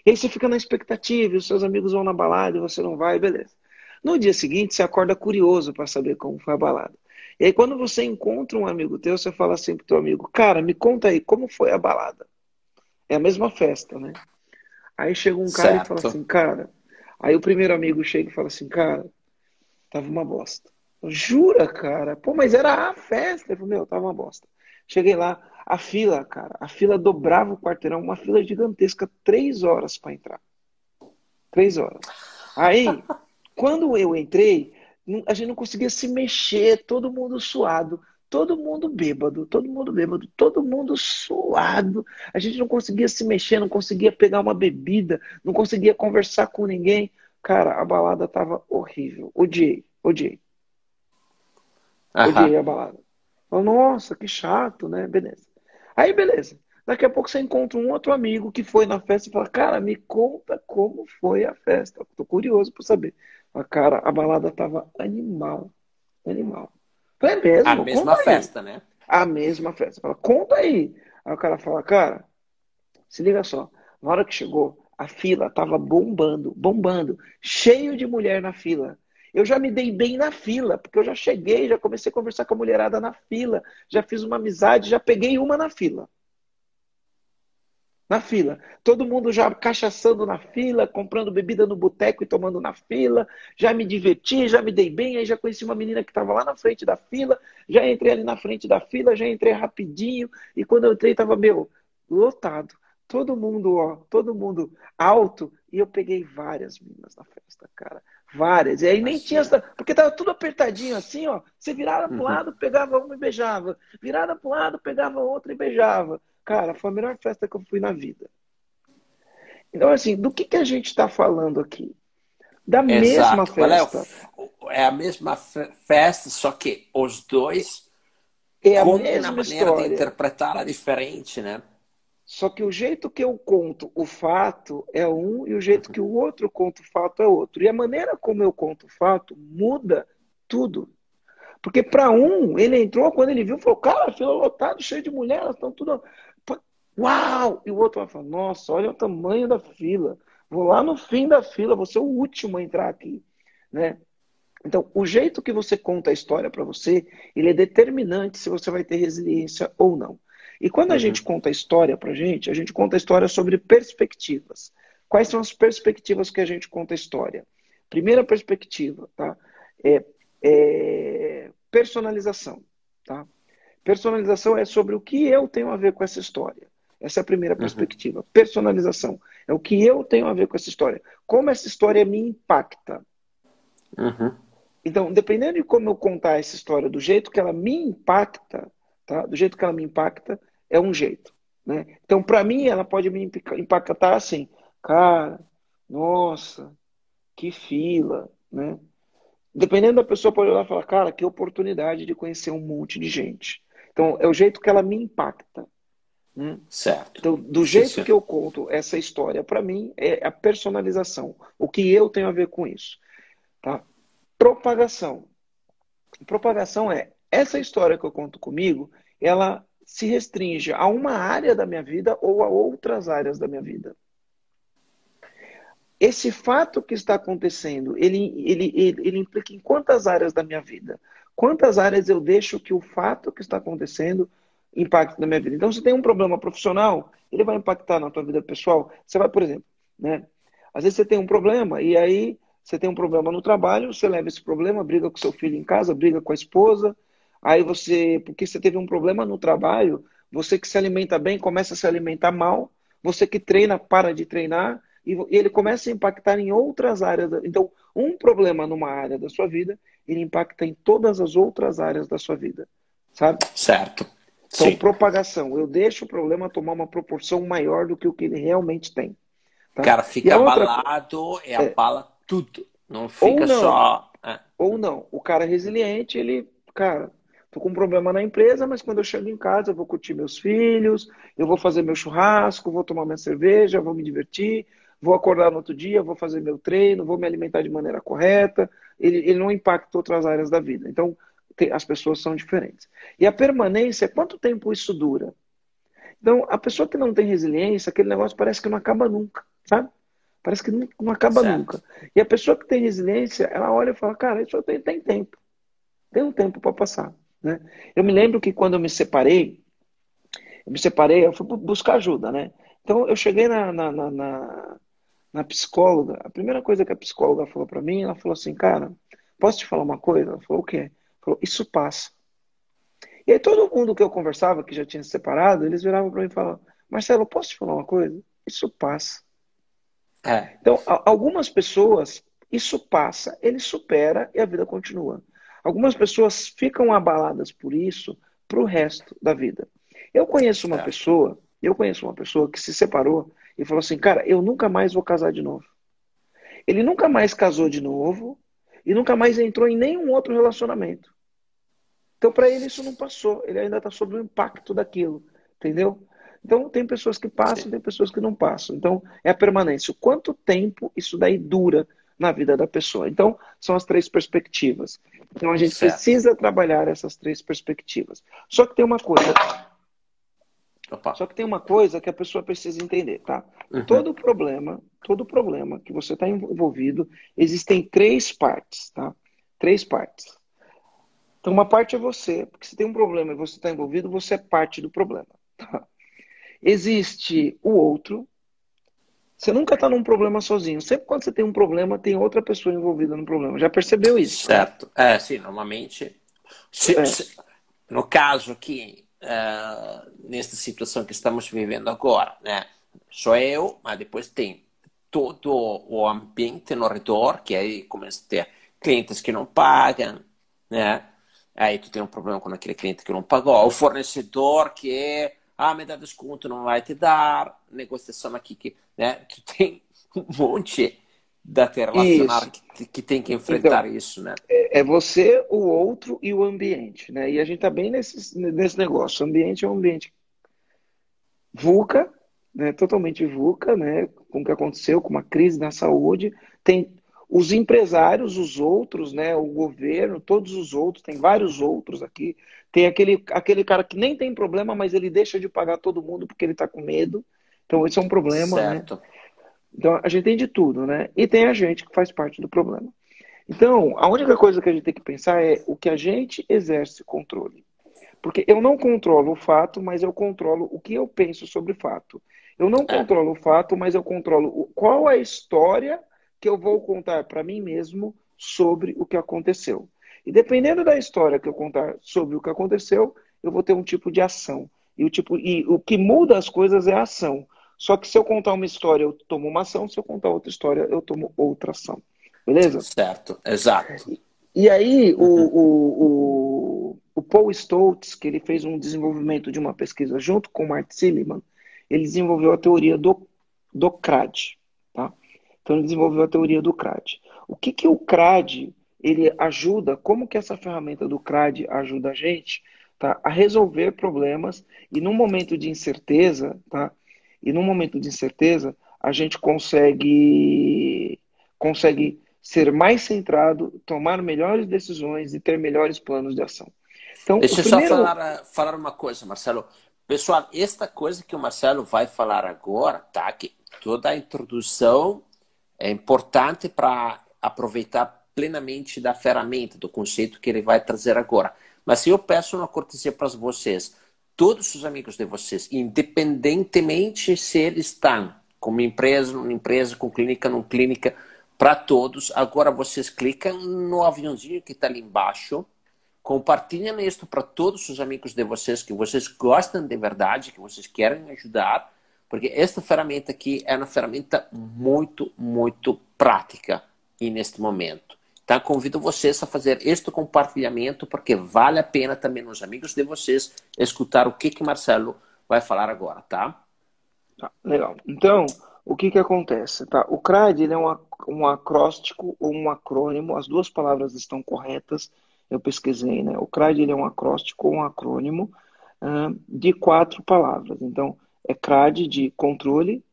E aí você fica na expectativa, e os seus amigos vão na balada e você não vai, beleza. No dia seguinte, você acorda curioso para saber como foi a balada. E aí, quando você encontra um amigo teu, você fala assim pro teu amigo, cara, me conta aí, como foi a balada? É a mesma festa, né? Aí chega um cara certo. e fala assim, cara. Aí o primeiro amigo chega e fala assim, cara, tava uma bosta. Jura, cara? Pô, mas era a festa. Eu falei, meu, tava uma bosta. Cheguei lá, a fila, cara, a fila dobrava o quarteirão, uma fila gigantesca, três horas para entrar. Três horas. Aí, quando eu entrei, a gente não conseguia se mexer, todo mundo suado, todo mundo bêbado, todo mundo bêbado, todo mundo suado. A gente não conseguia se mexer, não conseguia pegar uma bebida, não conseguia conversar com ninguém. Cara, a balada tava horrível. Odiei, odiei. Odiei a balada. Nossa, que chato, né? Beleza. Aí, beleza. Daqui a pouco você encontra um outro amigo que foi na festa e fala, cara, me conta como foi a festa. Tô curioso para saber. A cara, a balada tava animal. Animal. Falei, é mesmo? A mesma festa, né? A mesma festa. Fala, conta aí. Aí o cara fala, cara, se liga só. Na hora que chegou, a fila tava bombando, bombando. Cheio de mulher na fila. Eu já me dei bem na fila, porque eu já cheguei, já comecei a conversar com a mulherada na fila, já fiz uma amizade, já peguei uma na fila. Na fila. Todo mundo já cachaçando na fila, comprando bebida no boteco e tomando na fila. Já me diverti, já me dei bem. Aí já conheci uma menina que estava lá na frente da fila. Já entrei ali na frente da fila, já entrei rapidinho. E quando eu entrei, estava, meu, lotado. Todo mundo, ó, todo mundo alto. E eu peguei várias meninas na festa, cara. Várias. E aí nem tinha. Essa... Porque tava tudo apertadinho assim, ó. Você virava para um uhum. lado, pegava uma e beijava. Virada para um lado, pegava outra e beijava. Cara, foi a melhor festa que eu fui na vida. Então, assim, do que, que a gente está falando aqui? Da Exato. mesma festa. É, é, a mesma festa, só que os dois é a mesma maneira história. de interpretá-la diferente, né? Só que o jeito que eu conto o fato é um e o jeito que o outro conta o fato é outro. E a maneira como eu conto o fato muda tudo. Porque para um, ele entrou quando ele viu, falou: Cara, fila lotada, cheio de mulheres, elas estão tudo. Uau! E o outro vai falar: Nossa, olha o tamanho da fila. Vou lá no fim da fila, vou ser o último a entrar aqui. Né? Então, o jeito que você conta a história para você, ele é determinante se você vai ter resiliência ou não. E quando a uhum. gente conta a história para gente, a gente conta a história sobre perspectivas. Quais são as perspectivas que a gente conta a história? Primeira perspectiva, tá? É, é personalização, tá? Personalização é sobre o que eu tenho a ver com essa história. Essa é a primeira uhum. perspectiva. Uhum. Personalização é o que eu tenho a ver com essa história. Como essa história me impacta. Uhum. Então, dependendo de como eu contar essa história, do jeito que ela me impacta, tá? Do jeito que ela me impacta, é um jeito, né? Então, para mim, ela pode me impactar assim, cara, nossa, que fila, né? Dependendo da pessoa, pode olhar e falar, cara, que oportunidade de conhecer um monte de gente. Então, é o jeito que ela me impacta. Hum? Certo. Então, do jeito sim. que eu conto essa história, para mim, é a personalização. O que eu tenho a ver com isso. Tá? Propagação. Propagação é essa história que eu conto comigo, ela se restringe a uma área da minha vida ou a outras áreas da minha vida. Esse fato que está acontecendo, ele, ele, ele, ele implica em quantas áreas da minha vida? Quantas áreas eu deixo que o fato que está acontecendo impacte na minha vida? Então, se tem um problema profissional, ele vai impactar na tua vida pessoal. Você vai, por exemplo, né? Às vezes você tem um problema e aí você tem um problema no trabalho, você leva esse problema, briga com seu filho em casa, briga com a esposa, aí você, porque você teve um problema no trabalho, você que se alimenta bem começa a se alimentar mal, você que treina para de treinar, e ele começa a impactar em outras áreas. Então, um problema numa área da sua vida, ele impacta em todas as outras áreas da sua vida, sabe? Certo. Então, Sim. propagação. Eu deixo o problema tomar uma proporção maior do que o que ele realmente tem. Tá? O cara fica abalado e abala é. tudo. Não fica não. só. É. Ou não. O cara resiliente, ele, cara, tô com um problema na empresa, mas quando eu chego em casa, eu vou curtir meus filhos, eu vou fazer meu churrasco, vou tomar minha cerveja, vou me divertir, vou acordar no outro dia, vou fazer meu treino, vou me alimentar de maneira correta. Ele, ele não impacta outras áreas da vida. Então, tem, as pessoas são diferentes. E a permanência, quanto tempo isso dura? Então, a pessoa que não tem resiliência, aquele negócio parece que não acaba nunca, sabe? Parece que não, não acaba certo. nunca. E a pessoa que tem resiliência, ela olha e fala, cara, isso tem, tem tempo. Tem um tempo para passar. Né? Eu me lembro que quando eu me separei, eu me separei, eu fui buscar ajuda, né? Então eu cheguei na, na, na, na psicóloga, a primeira coisa que a psicóloga falou para mim, ela falou assim, cara, posso te falar uma coisa? Ela falou, o quê? Falou, isso passa. E aí todo mundo que eu conversava, que já tinha se separado, eles viravam para mim e falavam, Marcelo, posso te falar uma coisa? Isso passa. É. Então, algumas pessoas, isso passa, ele supera e a vida continua. Algumas pessoas ficam abaladas por isso para o resto da vida. Eu conheço uma é. pessoa, eu conheço uma pessoa que se separou e falou assim, cara, eu nunca mais vou casar de novo. Ele nunca mais casou de novo e nunca mais entrou em nenhum outro relacionamento. Então, para ele, isso não passou. Ele ainda está sob o impacto daquilo. Entendeu? Então, tem pessoas que passam, Sim. tem pessoas que não passam. Então, é a permanência. O quanto tempo isso daí dura na vida da pessoa. Então, são as três perspectivas. Então, a gente certo. precisa trabalhar essas três perspectivas. Só que tem uma coisa. Opa. Só que tem uma coisa que a pessoa precisa entender, tá? Uhum. Todo problema, todo problema que você está envolvido, existem três partes, tá? Três partes. Então, uma parte é você, porque se tem um problema e você está envolvido, você é parte do problema. Tá? Existe o outro. Você nunca está num problema sozinho. Sempre quando você tem um problema, tem outra pessoa envolvida no problema. Já percebeu isso? Certo. É, sim, normalmente. Se, é. se, no caso aqui, uh, nesta situação que estamos vivendo agora, né? Sou eu, mas depois tem todo o ambiente no redor, que aí começa a ter clientes que não pagam, né? Aí tu tem um problema com aquele cliente que não pagou, o fornecedor que é, ah, me dá desconto, não vai te dar, negociação aqui que, né? Tu tem um monte da te relacionar que, que, tem que enfrentar então, isso, né? É, é você, o outro e o ambiente, né? E a gente tá bem nesse, nesse negócio. O ambiente é um ambiente VUCA, né? Totalmente VUCA, né? Com o que aconteceu, com uma crise na saúde. Tem os empresários, os outros, né? O governo, todos os outros, tem vários outros aqui. Tem aquele, aquele cara que nem tem problema, mas ele deixa de pagar todo mundo porque ele está com medo. Então, esse é um problema, né? certo. né? Então, a gente tem de tudo, né? E tem a gente que faz parte do problema. Então, a única coisa que a gente tem que pensar é o que a gente exerce controle. Porque eu não controlo o fato, mas eu controlo o que eu penso sobre o fato. Eu não é. controlo o fato, mas eu controlo qual a história que eu vou contar para mim mesmo sobre o que aconteceu. E dependendo da história que eu contar sobre o que aconteceu, eu vou ter um tipo de ação. E o, tipo, e o que muda as coisas é a ação. Só que se eu contar uma história, eu tomo uma ação, se eu contar outra história, eu tomo outra ação. Beleza? Certo, exato. E, e aí, uhum. o, o, o, Paul Stoltz, que ele fez um desenvolvimento de uma pesquisa junto com o Mark Silliman, ele desenvolveu a teoria do, do CRAD. Então, ele desenvolveu a teoria do CRAD. O que, que o CRAD ele ajuda, como que essa ferramenta do CRAD ajuda a gente tá, a resolver problemas e num momento de incerteza, tá? E num momento de incerteza, a gente consegue consegue ser mais centrado, tomar melhores decisões e ter melhores planos de ação. Então, Deixa eu primeiro... só falar, falar uma coisa, Marcelo. Pessoal, esta coisa que o Marcelo vai falar agora, tá? Que toda a introdução é importante para aproveitar plenamente da ferramenta, do conceito que ele vai trazer agora. Mas eu peço uma cortesia para vocês, todos os amigos de vocês, independentemente se eles estão como empresa, numa empresa, com clínica, não clínica, para todos. Agora vocês clicam no aviãozinho que está ali embaixo, compartilham isso para todos os amigos de vocês que vocês gostam de verdade, que vocês querem ajudar, porque esta ferramenta aqui é uma ferramenta muito, muito prática e neste momento. Então, convido vocês a fazer este compartilhamento, porque vale a pena também os amigos de vocês escutar o que que Marcelo vai falar agora, tá? tá legal. Então, o que que acontece? Tá? O CRAD é um, um acróstico ou um acrônimo, as duas palavras estão corretas, eu pesquisei, né? O CRAD é um acróstico ou um acrônimo uh, de quatro palavras. Então, é CRAD de controle,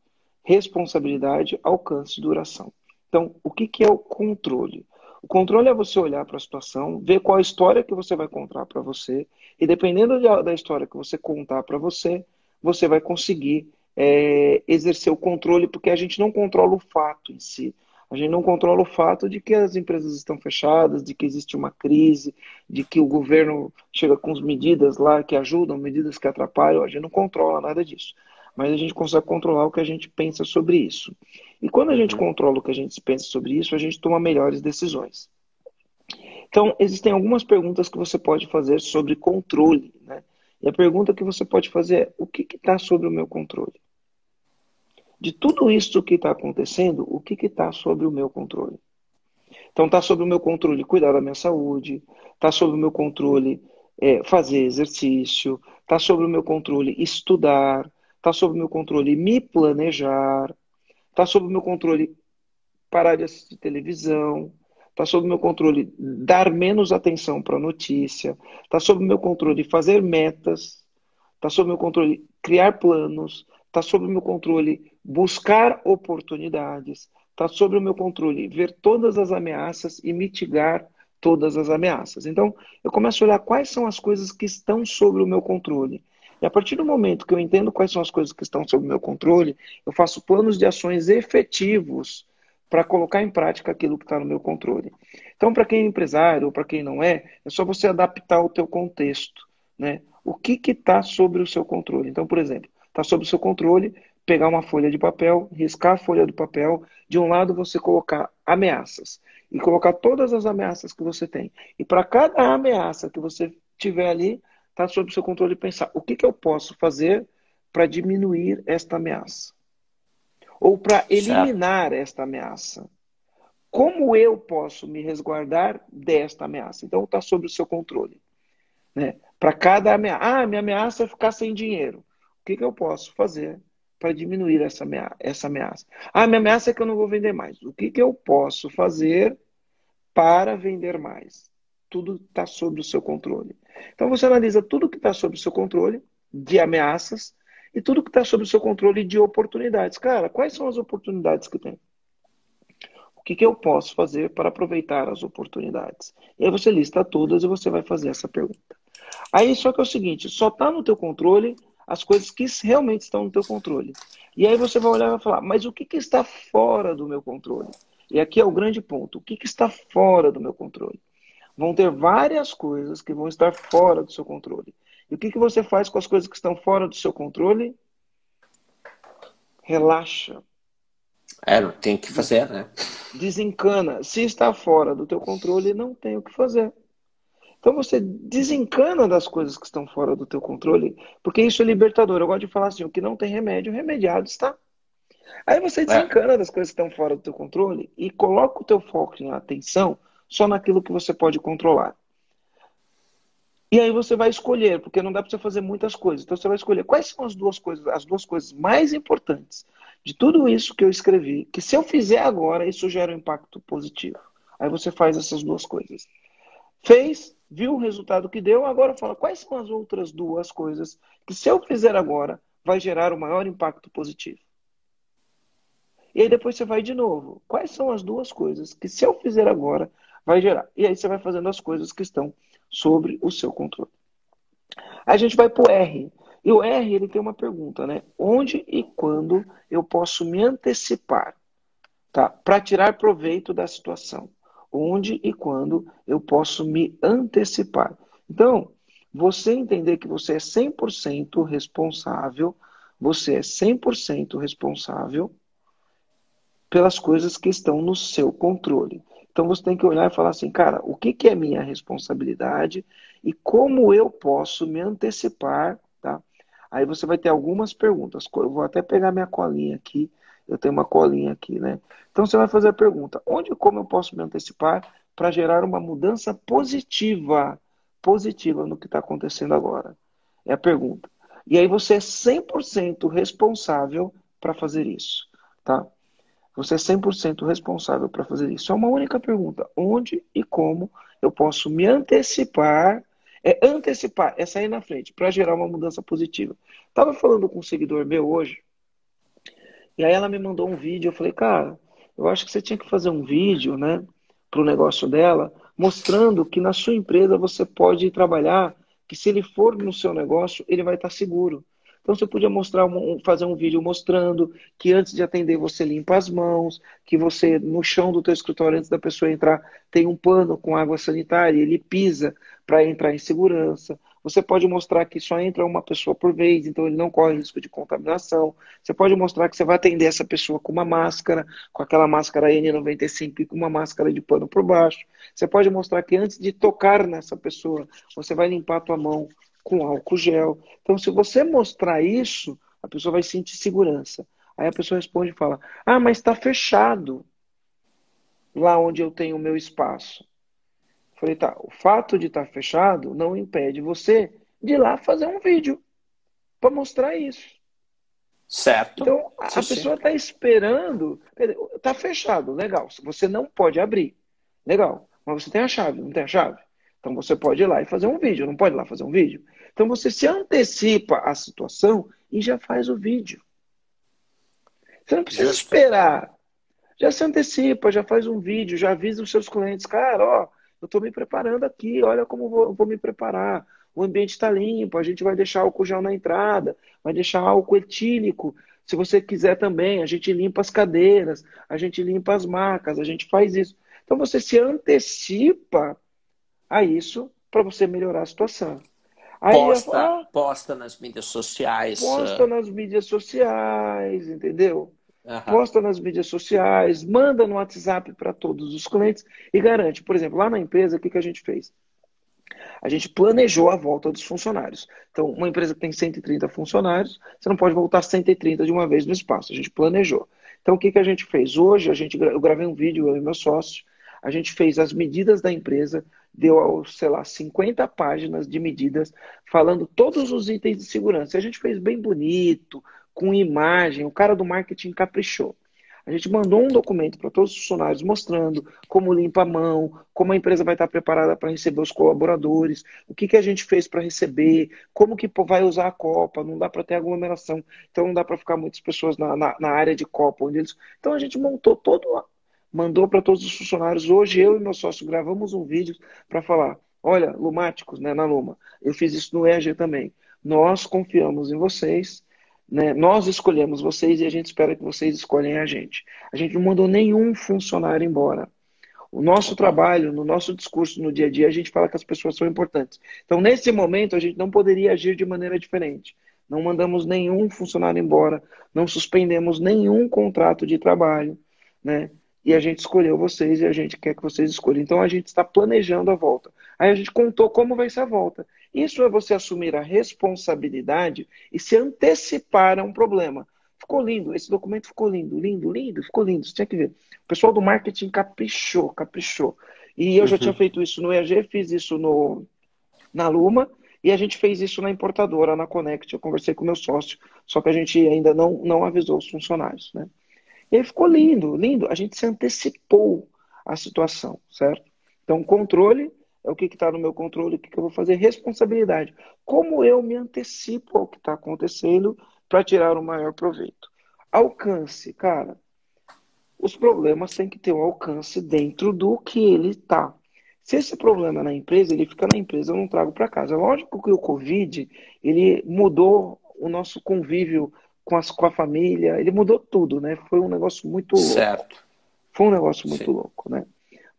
responsabilidade, alcance e duração. Então, o que, que é o controle? O controle é você olhar para a situação, ver qual a história que você vai contar para você, e dependendo da história que você contar para você, você vai conseguir é, exercer o controle, porque a gente não controla o fato em si. A gente não controla o fato de que as empresas estão fechadas, de que existe uma crise, de que o governo chega com as medidas lá que ajudam, medidas que atrapalham. A gente não controla nada disso. Mas a gente consegue controlar o que a gente pensa sobre isso. E quando a gente uhum. controla o que a gente pensa sobre isso, a gente toma melhores decisões. Então, existem algumas perguntas que você pode fazer sobre controle. Né? E a pergunta que você pode fazer é: o que está sobre o meu controle? De tudo isso que está acontecendo, o que está sobre o meu controle? Então, está sobre o meu controle cuidar da minha saúde, está sobre o meu controle é, fazer exercício, está sobre o meu controle estudar, está sobre o meu controle me planejar, Está sob o meu controle parar de assistir televisão. Está sob o meu controle dar menos atenção para a notícia. Está sob o meu controle fazer metas. Está sob o meu controle criar planos. Está sob o meu controle buscar oportunidades. Está sob o meu controle ver todas as ameaças e mitigar todas as ameaças. Então, eu começo a olhar quais são as coisas que estão sobre o meu controle. E a partir do momento que eu entendo quais são as coisas que estão sob meu controle, eu faço planos de ações efetivos para colocar em prática aquilo que está no meu controle. Então, para quem é empresário ou para quem não é, é só você adaptar o teu contexto. Né? O que está sobre o seu controle? Então, por exemplo, está sob o seu controle pegar uma folha de papel, riscar a folha do papel, de um lado você colocar ameaças e colocar todas as ameaças que você tem. E para cada ameaça que você tiver ali, está sob o seu controle pensar o que, que eu posso fazer para diminuir esta ameaça ou para eliminar certo. esta ameaça. Como eu posso me resguardar desta ameaça? Então está sob o seu controle. Né? Para cada ameaça. Ah, minha ameaça é ficar sem dinheiro. O que, que eu posso fazer para diminuir essa ameaça, essa ameaça? Ah, minha ameaça é que eu não vou vender mais. O que, que eu posso fazer para vender mais? Tudo está sob o seu controle. Então você analisa tudo que está sob o seu controle de ameaças e tudo que está sob o seu controle de oportunidades. Cara, quais são as oportunidades que tem? O que, que eu posso fazer para aproveitar as oportunidades? E aí você lista todas e você vai fazer essa pergunta. Aí só que é o seguinte, só está no teu controle as coisas que realmente estão no teu controle. E aí você vai olhar e vai falar, mas o que, que está fora do meu controle? E aqui é o grande ponto. O que, que está fora do meu controle? vão ter várias coisas que vão estar fora do seu controle. E o que, que você faz com as coisas que estão fora do seu controle? Relaxa. É, não tem o que fazer, né? Desencana. Se está fora do teu controle, não tem o que fazer. Então você desencana das coisas que estão fora do teu controle, porque isso é libertador. Eu gosto de falar assim, o que não tem remédio, remediado está. Aí você é. desencana é. das coisas que estão fora do teu controle e coloca o teu foco em atenção só naquilo que você pode controlar. E aí você vai escolher, porque não dá para você fazer muitas coisas. Então você vai escolher quais são as duas coisas, as duas coisas mais importantes de tudo isso que eu escrevi, que se eu fizer agora, isso gera um impacto positivo. Aí você faz essas duas coisas. Fez, viu o resultado que deu, agora fala quais são as outras duas coisas que se eu fizer agora vai gerar o maior impacto positivo. E aí depois você vai de novo. Quais são as duas coisas que se eu fizer agora vai gerar? E aí você vai fazendo as coisas que estão sobre o seu controle. A gente vai para o R. E o R ele tem uma pergunta, né? Onde e quando eu posso me antecipar, tá? Para tirar proveito da situação. Onde e quando eu posso me antecipar. Então, você entender que você é 100% responsável, você é 100% responsável pelas coisas que estão no seu controle. Então você tem que olhar e falar assim, cara, o que, que é minha responsabilidade e como eu posso me antecipar, tá? Aí você vai ter algumas perguntas. Eu vou até pegar minha colinha aqui. Eu tenho uma colinha aqui, né? Então você vai fazer a pergunta: onde e como eu posso me antecipar para gerar uma mudança positiva, positiva no que está acontecendo agora? É a pergunta. E aí você é 100% responsável para fazer isso, tá? Você é 100% responsável para fazer isso. É uma única pergunta: onde e como eu posso me antecipar? É antecipar, é sair na frente para gerar uma mudança positiva. Tava falando com um seguidor meu hoje, e aí ela me mandou um vídeo. Eu falei, cara, eu acho que você tinha que fazer um vídeo, né, para o negócio dela, mostrando que na sua empresa você pode trabalhar, que se ele for no seu negócio, ele vai estar seguro. Então você podia mostrar fazer um vídeo mostrando que antes de atender você limpa as mãos, que você no chão do teu escritório antes da pessoa entrar tem um pano com água sanitária, ele pisa para entrar em segurança. Você pode mostrar que só entra uma pessoa por vez, então ele não corre risco de contaminação. Você pode mostrar que você vai atender essa pessoa com uma máscara, com aquela máscara N95 e com uma máscara de pano por baixo. Você pode mostrar que antes de tocar nessa pessoa, você vai limpar a tua mão com álcool gel. Então, se você mostrar isso, a pessoa vai sentir segurança. Aí a pessoa responde e fala: Ah, mas está fechado lá onde eu tenho o meu espaço. Falei, tá, o fato de estar tá fechado não impede você de ir lá fazer um vídeo para mostrar isso. Certo. Então, a, pessoa está esperando. Está fechado, legal. Você não pode abrir. Legal. Mas você tem a chave, não tem a chave? Então você pode ir lá e fazer um vídeo, não pode ir lá fazer um vídeo? Então você se antecipa à situação e já faz o vídeo. Você não precisa Justo. esperar. Já se antecipa, já faz um vídeo, já avisa os seus clientes, cara, ó, eu estou me preparando aqui, olha como vou, vou me preparar. O ambiente está limpo, a gente vai deixar álcool gel na entrada, vai deixar álcool etílico. Se você quiser também, a gente limpa as cadeiras, a gente limpa as macas, a gente faz isso. Então você se antecipa a isso para você melhorar a situação. Aí posta, ah, posta nas mídias sociais. Posta uh... nas mídias sociais, entendeu? Uhum. Posta nas mídias sociais, manda no WhatsApp para todos os clientes e garante. Por exemplo, lá na empresa, o que, que a gente fez? A gente planejou a volta dos funcionários. Então, uma empresa que tem 130 funcionários, você não pode voltar 130 de uma vez no espaço. A gente planejou. Então, o que, que a gente fez? Hoje, a gente, eu gravei um vídeo, eu e meu sócio, a gente fez as medidas da empresa, deu, sei lá, 50 páginas de medidas, falando todos os itens de segurança. A gente fez bem bonito, com imagem, o cara do marketing caprichou. A gente mandou um documento para todos os funcionários mostrando como limpa a mão, como a empresa vai estar preparada para receber os colaboradores, o que, que a gente fez para receber, como que vai usar a Copa, não dá para ter aglomeração, então não dá para ficar muitas pessoas na, na, na, área de Copa. Onde eles... Então a gente montou todo mandou para todos os funcionários. Hoje eu e meu sócio gravamos um vídeo para falar: olha, lumáticos, né, na Luma, eu fiz isso no EAG também. Nós confiamos em vocês, né? Nós escolhemos vocês e a gente espera que vocês escolhem a gente. A gente não mandou nenhum funcionário embora. O nosso trabalho, no nosso discurso no dia a dia, a gente fala que as pessoas são importantes. Então, nesse momento, a gente não poderia agir de maneira diferente. Não mandamos nenhum funcionário embora, não suspendemos nenhum contrato de trabalho, né? e a gente escolheu vocês e a gente quer que vocês escolham. Então a gente está planejando a volta. Aí a gente contou como vai ser a volta. Isso é você assumir a responsabilidade e se antecipar a um problema. Ficou lindo, esse documento ficou lindo, lindo, lindo, ficou lindo. Você tinha que ver. O pessoal do marketing caprichou, caprichou. E eu uhum. já tinha feito isso no EAG, fiz isso no, na Luma, e a gente fez isso na importadora, na Connect. Eu conversei com meu sócio, só que a gente ainda não, não avisou os funcionários, né? E aí ficou lindo, lindo. A gente se antecipou a situação, certo? Então, controle é o que está no meu controle, o que, que eu vou fazer, responsabilidade. Como eu me antecipo ao que está acontecendo para tirar o maior proveito. Alcance, cara, os problemas têm que ter um alcance dentro do que ele está. Se esse problema é na empresa, ele fica na empresa, eu não trago para casa. Lógico que o Covid, ele mudou o nosso convívio com, as, com a família, ele mudou tudo, né? Foi um negócio muito certo. louco. Foi um negócio muito Sim. louco, né?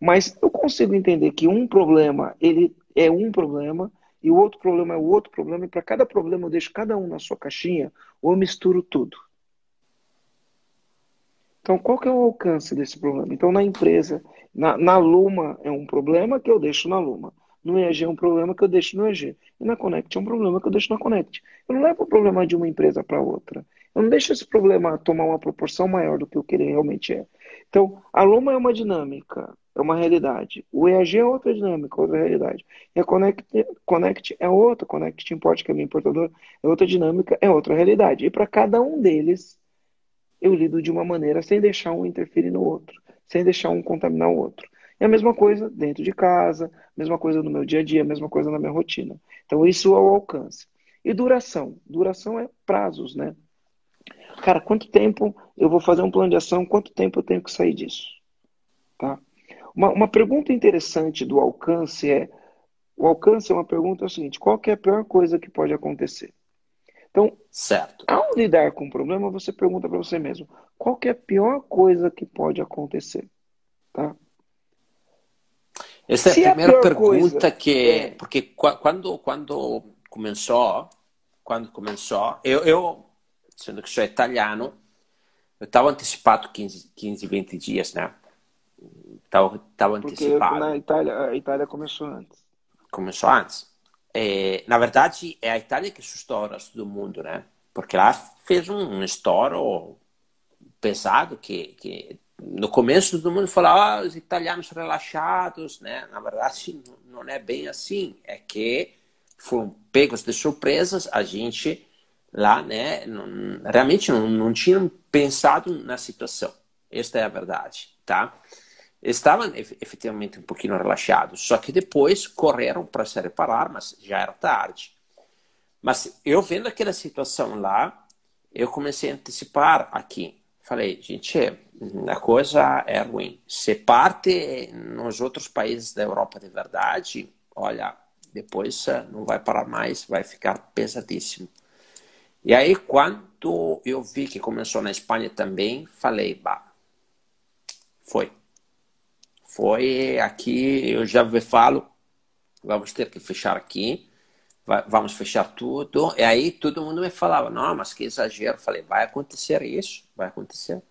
Mas eu consigo entender que um problema, ele é um problema, e o outro problema é o outro problema, e para cada problema eu deixo cada um na sua caixinha, ou eu misturo tudo. Então, qual que é o alcance desse problema? Então, na empresa, na, na Luma é um problema que eu deixo na Luma. No EG é um problema que eu deixo no EG. E na Connect é um problema que eu deixo na Connect. Eu não levo o problema de uma empresa para outra. Eu não deixo esse problema tomar uma proporção maior do que o que ele realmente é. Então, a Luma é uma dinâmica é uma realidade. O EAG é outra dinâmica, outra realidade. E a Connect, Connect é outra, Connect Import, que é minha importadora, é outra dinâmica, é outra realidade. E para cada um deles, eu lido de uma maneira sem deixar um interferir no outro, sem deixar um contaminar o outro. E a mesma coisa dentro de casa, mesma coisa no meu dia a dia, mesma coisa na minha rotina. Então, isso é o alcance. E duração? Duração é prazos, né? Cara, quanto tempo eu vou fazer um plano de ação? Quanto tempo eu tenho que sair disso? Tá? Uma, uma pergunta interessante do alcance é: o alcance é uma pergunta é o seguinte: qual é a pior coisa que pode acontecer? Então, certo. ao lidar com um problema, você pergunta para você mesmo: qual é a pior coisa que pode acontecer? Tá? Essa é a primeira a pergunta coisa, que é... porque quando quando começou quando começou eu, eu sendo que sou italiano eu estava antecipado 15, 15 20 dias né Estava antecipado. Na Itália, a Itália começou antes. Começou antes. É, na verdade, é a Itália que assustou o resto do mundo, né? Porque lá fez um, um estouro pesado que, que no começo todo mundo falava ah, os italianos relaxados, né? Na verdade, não é bem assim. É que foram pegos de surpresas, a gente lá, né? Não, realmente não, não tinham pensado na situação. Esta é a verdade, tá? Estavam efetivamente um pouquinho relaxados, só que depois correram para se reparar, mas já era tarde. Mas eu vendo aquela situação lá, eu comecei a antecipar aqui. Falei, gente, a coisa é ruim. Se parte nos outros países da Europa de verdade, olha, depois eh, não vai parar mais, vai ficar pesadíssimo. E aí, quando eu vi que começou na Espanha também, falei, bah, foi foi aqui, eu já falo, vamos ter que fechar aqui, vamos fechar tudo. E aí todo mundo me falava, não, mas que exagero. Eu falei, vai acontecer isso, vai acontecer.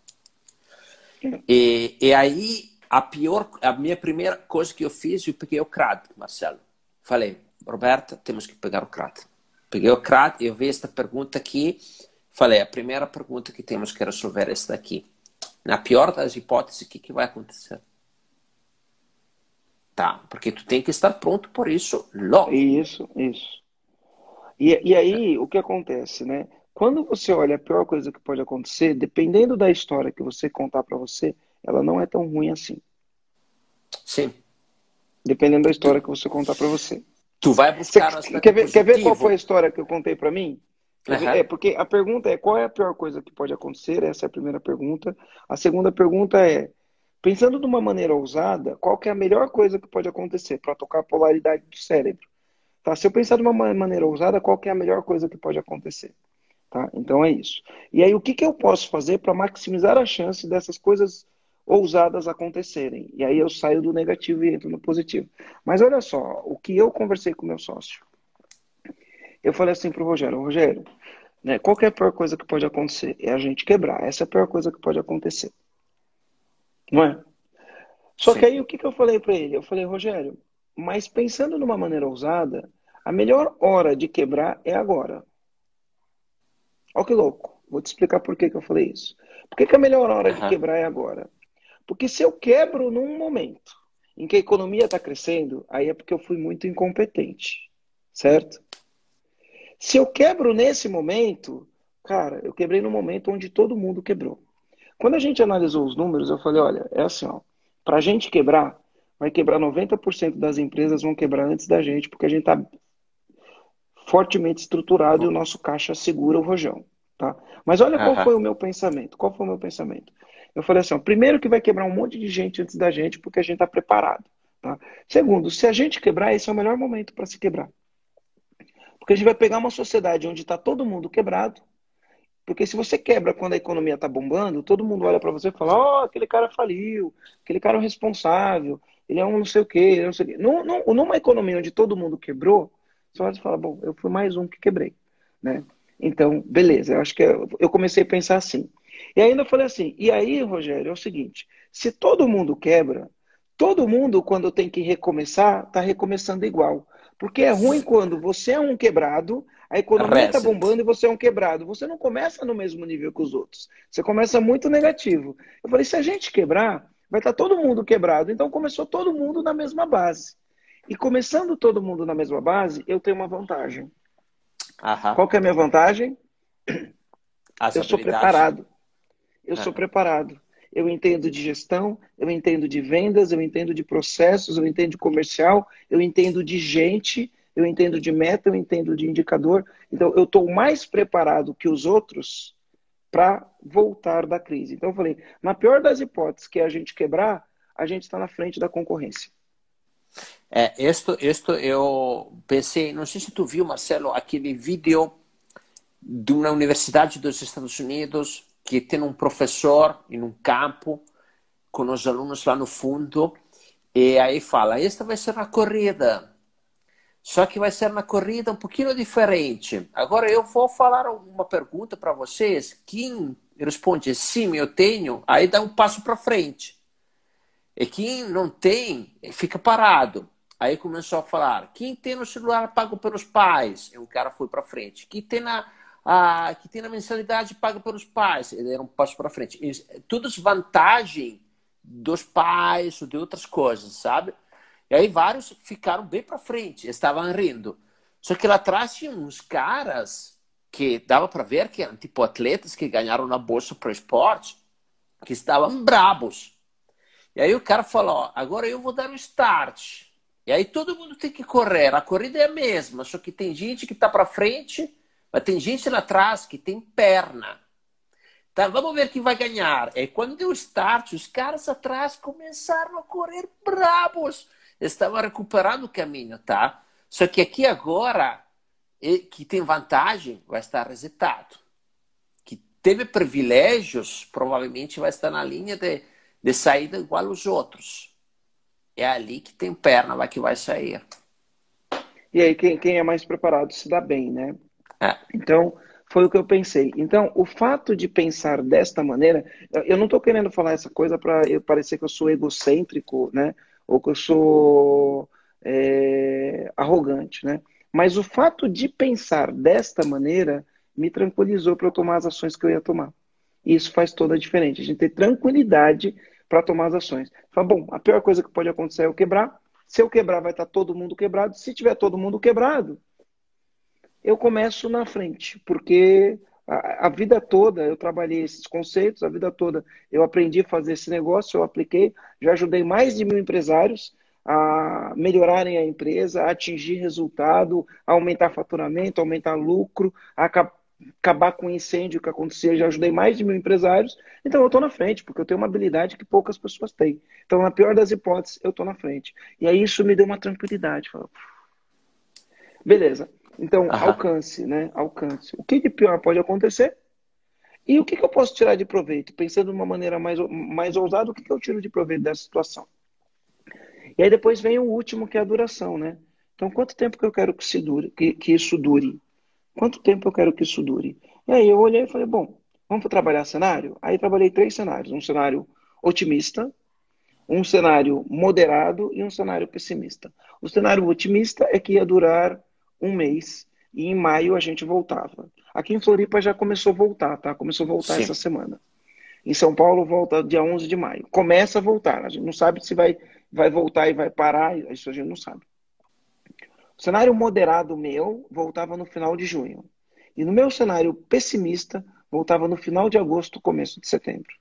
E, e aí a pior, a minha primeira coisa que eu fiz, eu peguei o CRAD, Marcelo. Falei, Roberta, temos que pegar o CRAD. Peguei o CRAD, eu vi esta pergunta aqui, falei, a primeira pergunta que temos que resolver é esta aqui. Na pior das hipóteses, o que, que vai acontecer? Tá? Porque tu tem que estar pronto por isso logo. Isso, isso. E, e aí, o que acontece, né? Quando você olha a pior coisa que pode acontecer, dependendo da história que você contar para você, ela não é tão ruim assim. Sim. Dependendo da história que você contar para você. Tu vai buscar você, quer ver, quer ver qual foi a história que eu contei para mim? Uhum. É, porque a pergunta é qual é a pior coisa que pode acontecer? Essa é a primeira pergunta. A segunda pergunta é Pensando de uma maneira ousada, qual que é a melhor coisa que pode acontecer para tocar a polaridade do cérebro? Tá? Se eu pensar de uma maneira ousada, qual que é a melhor coisa que pode acontecer? Tá? Então é isso. E aí, o que, que eu posso fazer para maximizar a chance dessas coisas ousadas acontecerem? E aí eu saio do negativo e entro no positivo. Mas olha só, o que eu conversei com meu sócio. Eu falei assim para o Rogério, Rogério, né, qual é a pior coisa que pode acontecer? É a gente quebrar. Essa é a pior coisa que pode acontecer. Não é? Só Sim. que aí o que, que eu falei para ele? Eu falei, Rogério, mas pensando numa maneira ousada, a melhor hora de quebrar é agora. Olha que louco. Vou te explicar por que, que eu falei isso. Por que, que a melhor hora uhum. de quebrar é agora? Porque se eu quebro num momento em que a economia está crescendo, aí é porque eu fui muito incompetente. Certo? Se eu quebro nesse momento, cara, eu quebrei no momento onde todo mundo quebrou. Quando a gente analisou os números, eu falei, olha, é assim, ó, Para a gente quebrar, vai quebrar 90% das empresas vão quebrar antes da gente, porque a gente está fortemente estruturado e o nosso caixa segura o rojão. Tá? Mas olha qual uhum. foi o meu pensamento. Qual foi o meu pensamento? Eu falei assim: ó, primeiro que vai quebrar um monte de gente antes da gente, porque a gente está preparado. Tá? Segundo, se a gente quebrar, esse é o melhor momento para se quebrar. Porque a gente vai pegar uma sociedade onde está todo mundo quebrado. Porque se você quebra quando a economia está bombando, todo mundo olha para você e fala: Ó, oh, aquele cara faliu, aquele cara é um responsável, ele é um não sei o quê, não sei o quê. Num, numa economia onde todo mundo quebrou, você olha e fala: Bom, eu fui mais um que quebrei. Né? Então, beleza, eu acho que eu, eu comecei a pensar assim. E ainda falei assim: e aí, Rogério, é o seguinte: se todo mundo quebra, todo mundo, quando tem que recomeçar, está recomeçando igual. Porque é ruim quando você é um quebrado, a economia está bombando e você é um quebrado. Você não começa no mesmo nível que os outros. Você começa muito negativo. Eu falei, se a gente quebrar, vai estar tá todo mundo quebrado. Então começou todo mundo na mesma base. E começando todo mundo na mesma base, eu tenho uma vantagem. Aham. Qual que é a minha vantagem? eu sou preparado. Eu sou preparado eu entendo de gestão, eu entendo de vendas, eu entendo de processos, eu entendo de comercial, eu entendo de gente, eu entendo de meta, eu entendo de indicador. Então, eu estou mais preparado que os outros para voltar da crise. Então, eu falei, na pior das hipóteses que é a gente quebrar, a gente está na frente da concorrência. É, isto, isto eu pensei, não sei se tu viu, Marcelo, aquele vídeo de uma universidade dos Estados Unidos que tem um professor em um campo com os alunos lá no fundo e aí fala: esta vai ser uma corrida, só que vai ser uma corrida um pouquinho diferente. Agora eu vou falar uma pergunta para vocês. Quem responde sim, eu tenho, aí dá um passo para frente. E quem não tem, fica parado. Aí começou a falar: quem tem no celular pago pelos pais, e um cara foi para frente. Quem tem na ah, que tem a mensalidade paga pelos pais. Ele era um passo para frente. Isso, tudo vantagem dos pais ou de outras coisas, sabe? E aí vários ficaram bem para frente, estavam rindo. Só que lá atrás tinha uns caras que dava para ver que eram tipo atletas que ganharam na bolsa para esporte, que estavam brabos. E aí o cara falou: agora eu vou dar um start. E aí todo mundo tem que correr. A corrida é a mesma, só que tem gente que está para frente mas tem gente lá atrás que tem perna. Tá, vamos ver quem vai ganhar. E quando deu start, os caras atrás começaram a correr bravos. Estavam recuperando o caminho, tá? Só que aqui agora, que tem vantagem, vai estar resetado. Que teve privilégios, provavelmente vai estar na linha de, de saída igual os outros. É ali que tem perna, vai que vai sair. E aí, quem, quem é mais preparado se dá bem, né? É. Então, foi o que eu pensei. Então, o fato de pensar desta maneira, eu não estou querendo falar essa coisa para parecer que eu sou egocêntrico, né? Ou que eu sou é, arrogante, né? Mas o fato de pensar desta maneira me tranquilizou para eu tomar as ações que eu ia tomar. E isso faz toda a diferença. A gente ter tranquilidade para tomar as ações. Fala, bom, a pior coisa que pode acontecer é eu quebrar. Se eu quebrar, vai estar todo mundo quebrado. Se tiver todo mundo quebrado, eu começo na frente, porque a, a, vida toda eu trabalhei esses conceitos, a vida toda eu aprendi a fazer esse negócio, eu apliquei, já ajudei mais de mil empresários a melhorarem a empresa, a atingir resultado, a aumentar faturamento, aumentar lucro, a acabar com o incêndio que acontecia, já ajudei mais de mil empresários, então eu estou na frente, porque eu tenho uma habilidade que poucas pessoas têm. Então, na pior das hipóteses, eu estou na frente. E aí isso me deu uma tranquilidade. Beleza. Então, Aham. alcance, né? Alcance. O que de pior pode acontecer? E o que, que eu posso tirar de proveito? Pensando de uma maneira mais, mais ousada, o que, que eu tiro de proveito dessa situação? E aí depois vem o último, que é a duração, né? Então, quanto tempo que eu quero que, se dure, que, que isso dure? Quanto tempo eu quero que isso dure? E aí eu olhei e falei, bom, vamos trabalhar cenário? Aí trabalhei três cenários. Um cenário otimista, um cenário moderado e um cenário pessimista. O cenário otimista é que ia durar um mês e em maio a gente voltava. Aqui em Floripa já começou a voltar, tá? Começou a voltar Sim. essa semana. Em São Paulo volta dia 11 de maio. Começa a voltar. A gente não sabe se vai, vai voltar e vai parar, isso a gente não sabe. O cenário moderado meu voltava no final de junho. E no meu cenário pessimista, voltava no final de agosto, começo de setembro.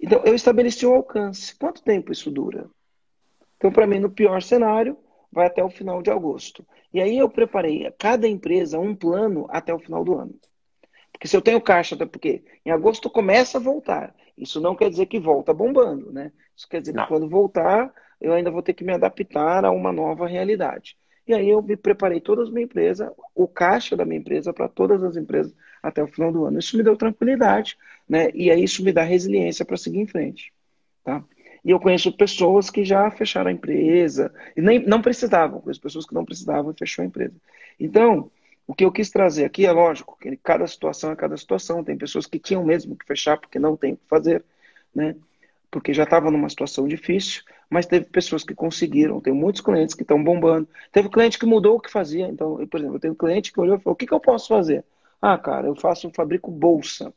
Então, eu estabeleci um alcance. Quanto tempo isso dura? Então, para mim, no pior cenário, vai até o final de agosto. E aí eu preparei a cada empresa um plano até o final do ano. Porque se eu tenho caixa, até porque em agosto começa a voltar. Isso não quer dizer que volta bombando, né? Isso quer dizer não. que quando voltar, eu ainda vou ter que me adaptar a uma nova realidade. E aí eu me preparei toda a minha empresa, o caixa da minha empresa para todas as empresas até o final do ano. Isso me deu tranquilidade, né? E aí isso me dá resiliência para seguir em frente, tá? E eu conheço pessoas que já fecharam a empresa e nem não precisavam, conheço pessoas que não precisavam e fechou a empresa. Então, o que eu quis trazer aqui é lógico que cada situação é cada situação. Tem pessoas que tinham mesmo que fechar porque não tem o que fazer, né? Porque já estavam numa situação difícil, mas teve pessoas que conseguiram. Tem muitos clientes que estão bombando. Teve cliente que mudou o que fazia. Então, eu, por exemplo, eu tenho um cliente que olhou e falou: o que, que eu posso fazer? Ah, cara, eu faço, fabrico bolsa.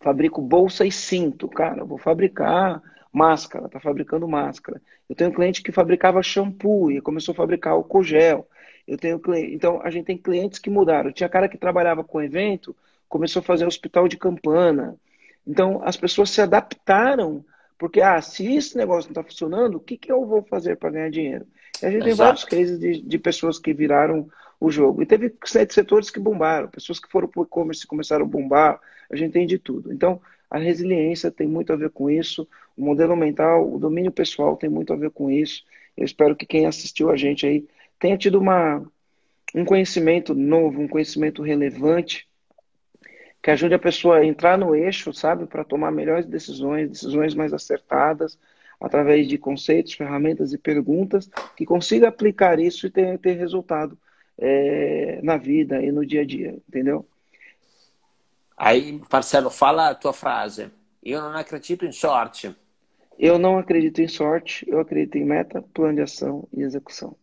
Fabrico bolsa e cinto. Cara, eu vou fabricar máscara, está fabricando máscara. Eu tenho um cliente que fabricava shampoo e começou a fabricar álcool gel. Eu tenho então a gente tem clientes que mudaram. Tinha cara que trabalhava com evento, começou a fazer hospital de campana. Então as pessoas se adaptaram porque ah, se esse negócio não está funcionando, o que, que eu vou fazer para ganhar dinheiro? E a gente Exato. tem vários cases de, de pessoas que viraram o jogo. E teve sete setores que bombaram, pessoas que foram para o e-commerce começaram a bombar, a gente tem de tudo. Então, a resiliência tem muito a ver com isso, o modelo mental, o domínio pessoal tem muito a ver com isso. Eu espero que quem assistiu a gente aí tenha tido uma, um conhecimento novo, um conhecimento relevante, que ajude a pessoa a entrar no eixo, sabe, para tomar melhores decisões, decisões mais acertadas, através de conceitos, ferramentas e perguntas, que consiga aplicar isso e ter, ter resultado é, na vida e no dia a dia, entendeu? Aí, Marcelo, fala a tua frase. Eu não acredito em sorte. Eu não acredito em sorte, eu acredito em meta, plano de ação e execução.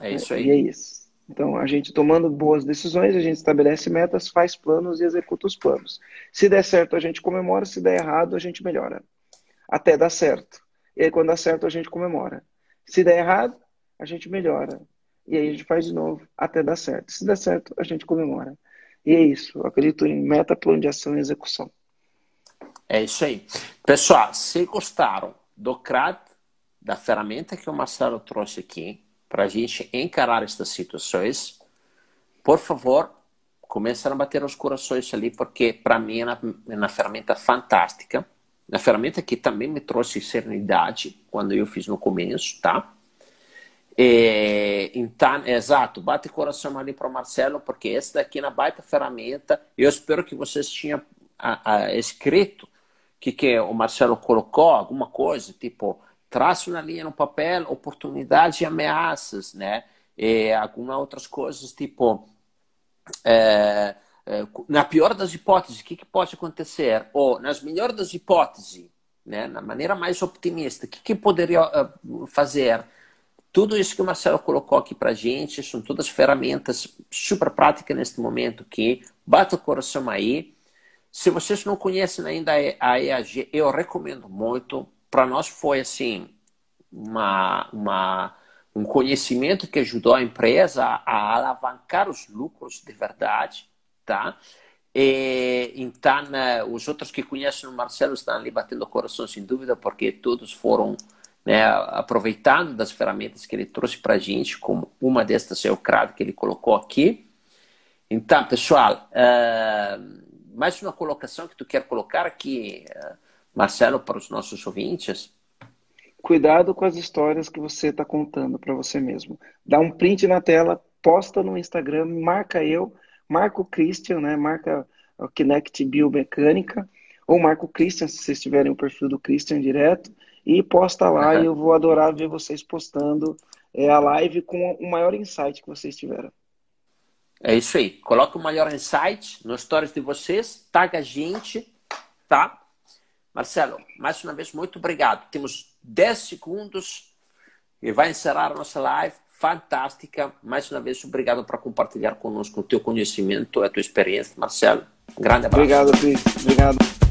É isso aí. E é isso. Então, a gente tomando boas decisões, a gente estabelece metas, faz planos e executa os planos. Se der certo, a gente comemora, se der errado, a gente melhora. Até dar certo. E aí, quando dá certo, a gente comemora. Se der errado, a gente melhora. E aí a gente faz de novo até dar certo. Se der certo, a gente comemora. E é isso. Eu acredito em meta, plano de ação e execução. É isso aí. Pessoal, se gostaram do CRAD, da ferramenta que o Marcelo trouxe aqui, para a gente encarar estas situações, por favor, comecem a bater os corações ali, porque para mim é uma, é uma ferramenta fantástica. Uma ferramenta que também me trouxe serenidade quando eu fiz no começo, tá? É, então, exato, bate coração ali para o Marcelo, porque essa daqui é uma baita ferramenta. Eu espero que vocês tenham a, a, escrito que, que o Marcelo colocou, alguma coisa, tipo, traço na linha no papel, oportunidades e ameaças, né? E algumas outras coisas, tipo, é, é, na pior das hipóteses, o que, que pode acontecer? Ou, nas melhores das hipóteses, né? na maneira mais otimista, o que, que poderia uh, fazer? Tudo isso que o Marcelo colocou aqui para gente são todas ferramentas super práticas neste momento que bata o coração aí. Se vocês não conhecem ainda a EAG, eu recomendo muito. Para nós foi assim uma, uma, um conhecimento que ajudou a empresa a alavancar os lucros de verdade, tá? E, então, os outros que conhecem o Marcelo estão ali batendo o coração, sem dúvida, porque todos foram né, aproveitando das ferramentas que ele trouxe para a gente, como uma destas é o CRAD que ele colocou aqui. Então, pessoal, uh, mais uma colocação que tu quer colocar aqui, uh, Marcelo, para os nossos ouvintes? Cuidado com as histórias que você está contando para você mesmo. Dá um print na tela, posta no Instagram, marca eu, marca o Christian, né, marca o Kinect Biomecânica, ou marca o Christian, se vocês tiverem o perfil do Christian direto, e posta lá uhum. e eu vou adorar ver vocês postando é, a live com o maior insight que vocês tiveram. É isso aí. Coloca o maior insight nos stories de vocês, taga a gente, tá? Marcelo, mais uma vez, muito obrigado. Temos 10 segundos e vai encerrar a nossa live. Fantástica. Mais uma vez, obrigado por compartilhar conosco o teu conhecimento, a tua experiência, Marcelo. Grande abraço. Obrigado, Cris. Obrigado.